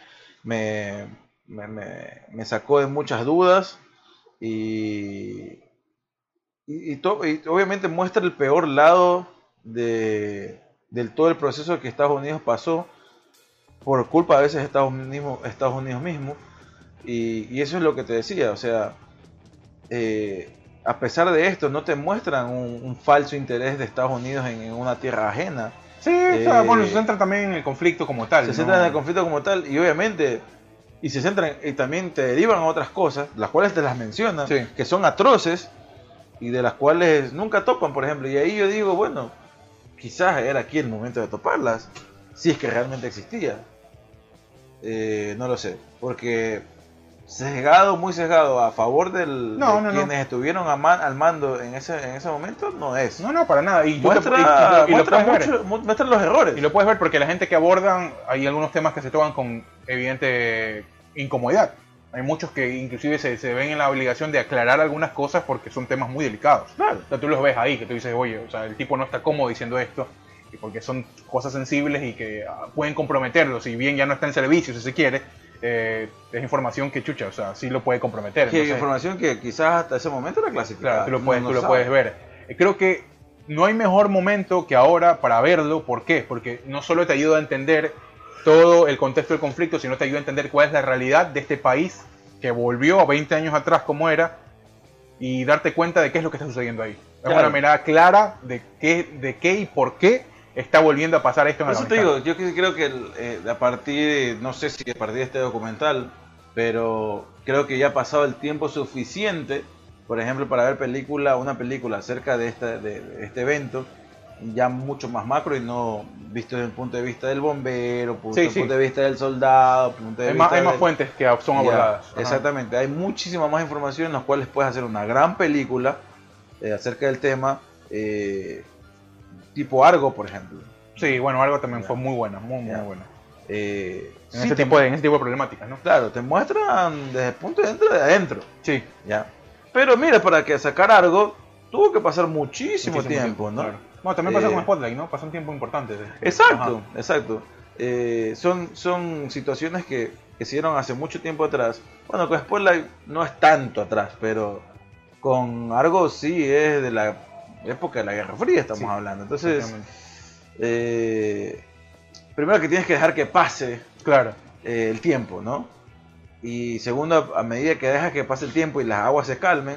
me, me, me- me sacó de muchas dudas y, y, y to- y obviamente muestra el peor lado de, del todo el proceso que Estados Unidos pasó por culpa a veces de Estados Unidos, Estados Unidos mismo. Y, y eso es lo que te decía, o sea, eh, a pesar de esto, no te muestran un, un falso interés de Estados Unidos en, en una tierra ajena. Sí, o sea, eh, bueno, se centra también en el conflicto como tal. Se ¿no? centran en el conflicto como tal y obviamente, y se centran y también te derivan a otras cosas, las cuales te las mencionan, Sí. que son atroces y de las cuales nunca topan, por ejemplo. Y ahí yo digo, bueno, quizás era aquí el momento de toparlas, si es que realmente existía. Eh, no lo sé, porque sesgado, muy sesgado a favor del, No, de no, no. quienes estuvieron a man- al mando en ese, en ese momento, no es. No, no, para nada. Y, tú te- muestra y- y lo- y lo muestra, ver. mucho- mu- muestra los errores. Y lo puedes ver porque la gente que abordan, hay algunos temas que se toman con evidente incomodidad. Hay muchos que inclusive se, se ven en la obligación de aclarar algunas cosas porque son temas muy delicados. Claro. O sea, tú los ves ahí, que tú dices, oye, o sea, el tipo no está cómodo diciendo esto, porque son cosas sensibles y que ah, pueden comprometerlo, si bien ya no está en servicio, si se quiere, eh, es información que chucha, o sea, sí lo puede comprometer. Que entonces- información que quizás hasta ese momento era clasificada. Claro, tú lo puedes, no tú lo puedes ver. Eh, Creo que no hay mejor momento que ahora para verlo. ¿Por qué? Porque no solo te ayuda a entender todo el contexto del conflicto, sino te ayuda a entender cuál es la realidad de este país que volvió a 20 años atrás como era y darte cuenta de qué es lo que está sucediendo ahí. Es Claro. una mirada clara de qué, de qué y por qué está volviendo a pasar esto en Por eso te digo, yo creo que eh, a partir, no sé si a partir de este documental, pero creo que ya ha pasado el tiempo suficiente, por ejemplo, para ver película, una película acerca de, esta, de, este evento, ya mucho más macro y no visto desde el punto de vista del bombero, punto, Sí, desde el sí. punto de vista del soldado, punto de Hay vista más, hay más del- fuentes que son Ya, abordadas. Ajá. Exactamente, hay muchísima más información en las cuales puedes hacer una gran película eh, acerca del tema, eh, tipo Argo, por ejemplo. Sí, bueno, algo también fue muy buena, muy, muy Ya. buena. Eh, En, sí ese te- tipo de, en ese tipo de problemáticas, ¿no? Claro, te muestran desde el punto de dentro de adentro, Sí. ¿ya? Pero mira, para que sacar algo tuvo que pasar muchísimo, Muchísimo tiempo, ¿no? claro. Bueno, también pasó Eh, con Spotlight, ¿no? Pasó un tiempo importante. Exacto, Ajá. exacto. Eh, son, son situaciones que, que se dieron hace mucho tiempo atrás. Bueno, con Spotlight no es tanto atrás, pero con Argo sí es de la época de la Guerra Fría, estamos Sí, hablando. Entonces, eh, primero que tienes que dejar que pase Claro. eh, el tiempo, ¿no? Y segundo, a medida que dejas que pase el tiempo y las aguas se calmen,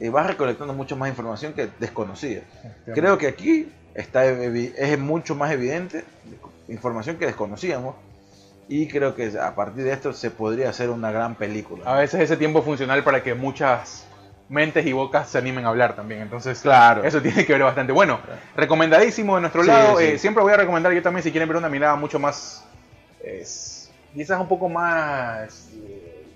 eh, vas recolectando mucho más información que desconocida. Creo que aquí está es mucho más evidente información que desconocíamos y creo que a partir de esto se podría hacer una gran película. A veces ese tiempo es funcional para que muchas mentes y bocas se animen a hablar también. Entonces, Claro. eso tiene que ver bastante. Bueno, recomendadísimo de nuestro Sí, lado. sí. Eh, siempre voy a recomendar yo también si quieren ver una mirada mucho más, es, quizás un poco más eh,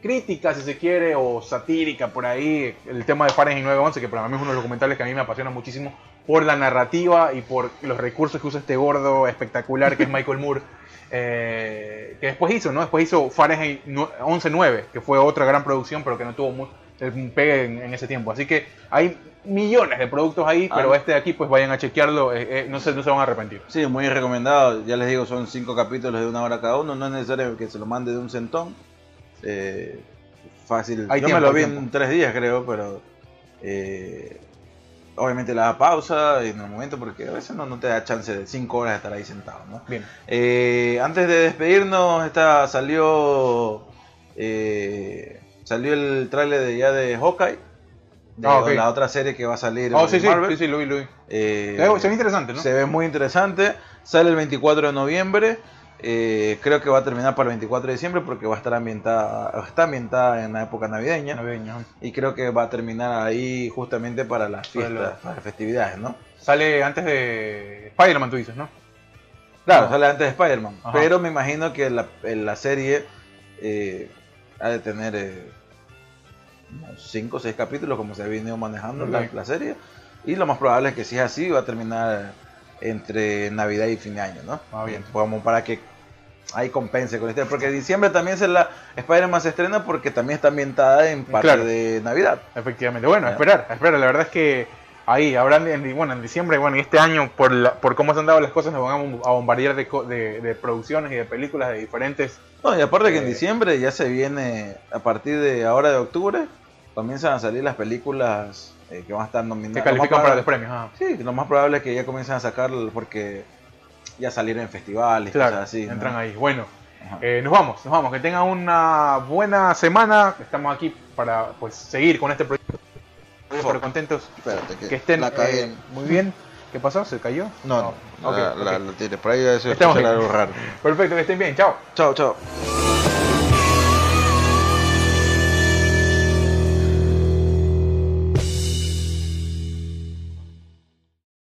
crítica, si se quiere, o satírica por ahí. El tema de Fahrenheit 911, que para mí es uno de los documentales que a mí me apasiona muchísimo por la narrativa y por los recursos que usa este gordo espectacular que es Michael Moore. Eh, que después hizo, ¿no? Después hizo Fahrenheit nu- 11.9, que fue otra gran producción, pero que no tuvo el pegue en, en ese tiempo. Así que hay millones de productos ahí, Ah. pero este de aquí, pues vayan a chequearlo, eh, eh, no, se, no se van a arrepentir. Sí, muy recomendado. Ya les digo, son cinco capítulos de una hora cada uno. No es necesario que se lo mande de un centón. Fácil. Hay Yo tiempo, me lo vi en tres días, creo, pero obviamente la pausa en el momento porque a veces no, no te da chance de cinco horas de estar ahí sentado, ¿no? Bien. Eh, antes de despedirnos, esta salió eh, salió el tráiler de ya de Hawkeye, de Ah, la otra serie que va a salir. Oh, en sí, sí, Marvel. sí, sí, lo vi, lo vi. Eh, se ve interesante, ¿no? Se ve muy interesante. Sale el 24 de noviembre. Eh, creo que va a terminar para el 24 de diciembre porque va a estar ambientada, está ambientada en la época navideña. Y creo que va a terminar ahí justamente para las Para fiestas, para las festividades, ¿no? Sale antes de Spider-Man, tú dices, ¿no? Claro, sale antes de Spider-Man. Pero me imagino que la, en la serie eh, ha de tener eh, 5 o 6 capítulos como se ha venido manejando la, la serie. Y lo más probable es que si es así, va a terminar entre Navidad y fin de año, ¿no? Ah, bien. Como para que ahí compense con este. Porque en diciembre también se la Spider-Man se estrena porque también está ambientada en parte Claro. de Navidad. Efectivamente. Bueno, a esperar, a esperar. La verdad es que ahí habrán, en, bueno, en diciembre, bueno, y este año, por, la- por cómo se han dado las cosas, nos van a bom- a bombardear de, de, de producciones y de películas de diferentes. No, y aparte que en Eh, diciembre ya se viene, a partir de ahora de octubre, comienzan a salir las películas eh, que van a estar nominadas. que califican para los premios. ajá. Sí, lo más probable es que ya comiencen a sacar porque ya salieron en festivales, Claro, cosas así. ¿no? entran ahí. Bueno, eh, nos vamos, nos vamos. Que tengan una buena semana. Estamos aquí para pues seguir con este proyecto. Pero contentos Espérate, que, que estén la eh, muy bien. ¿Qué pasó? ¿Se cayó? No, no, la, la- la tiré. Por ahí Estamos algo raro. Perfecto, que estén bien. Chao. Chao, chao.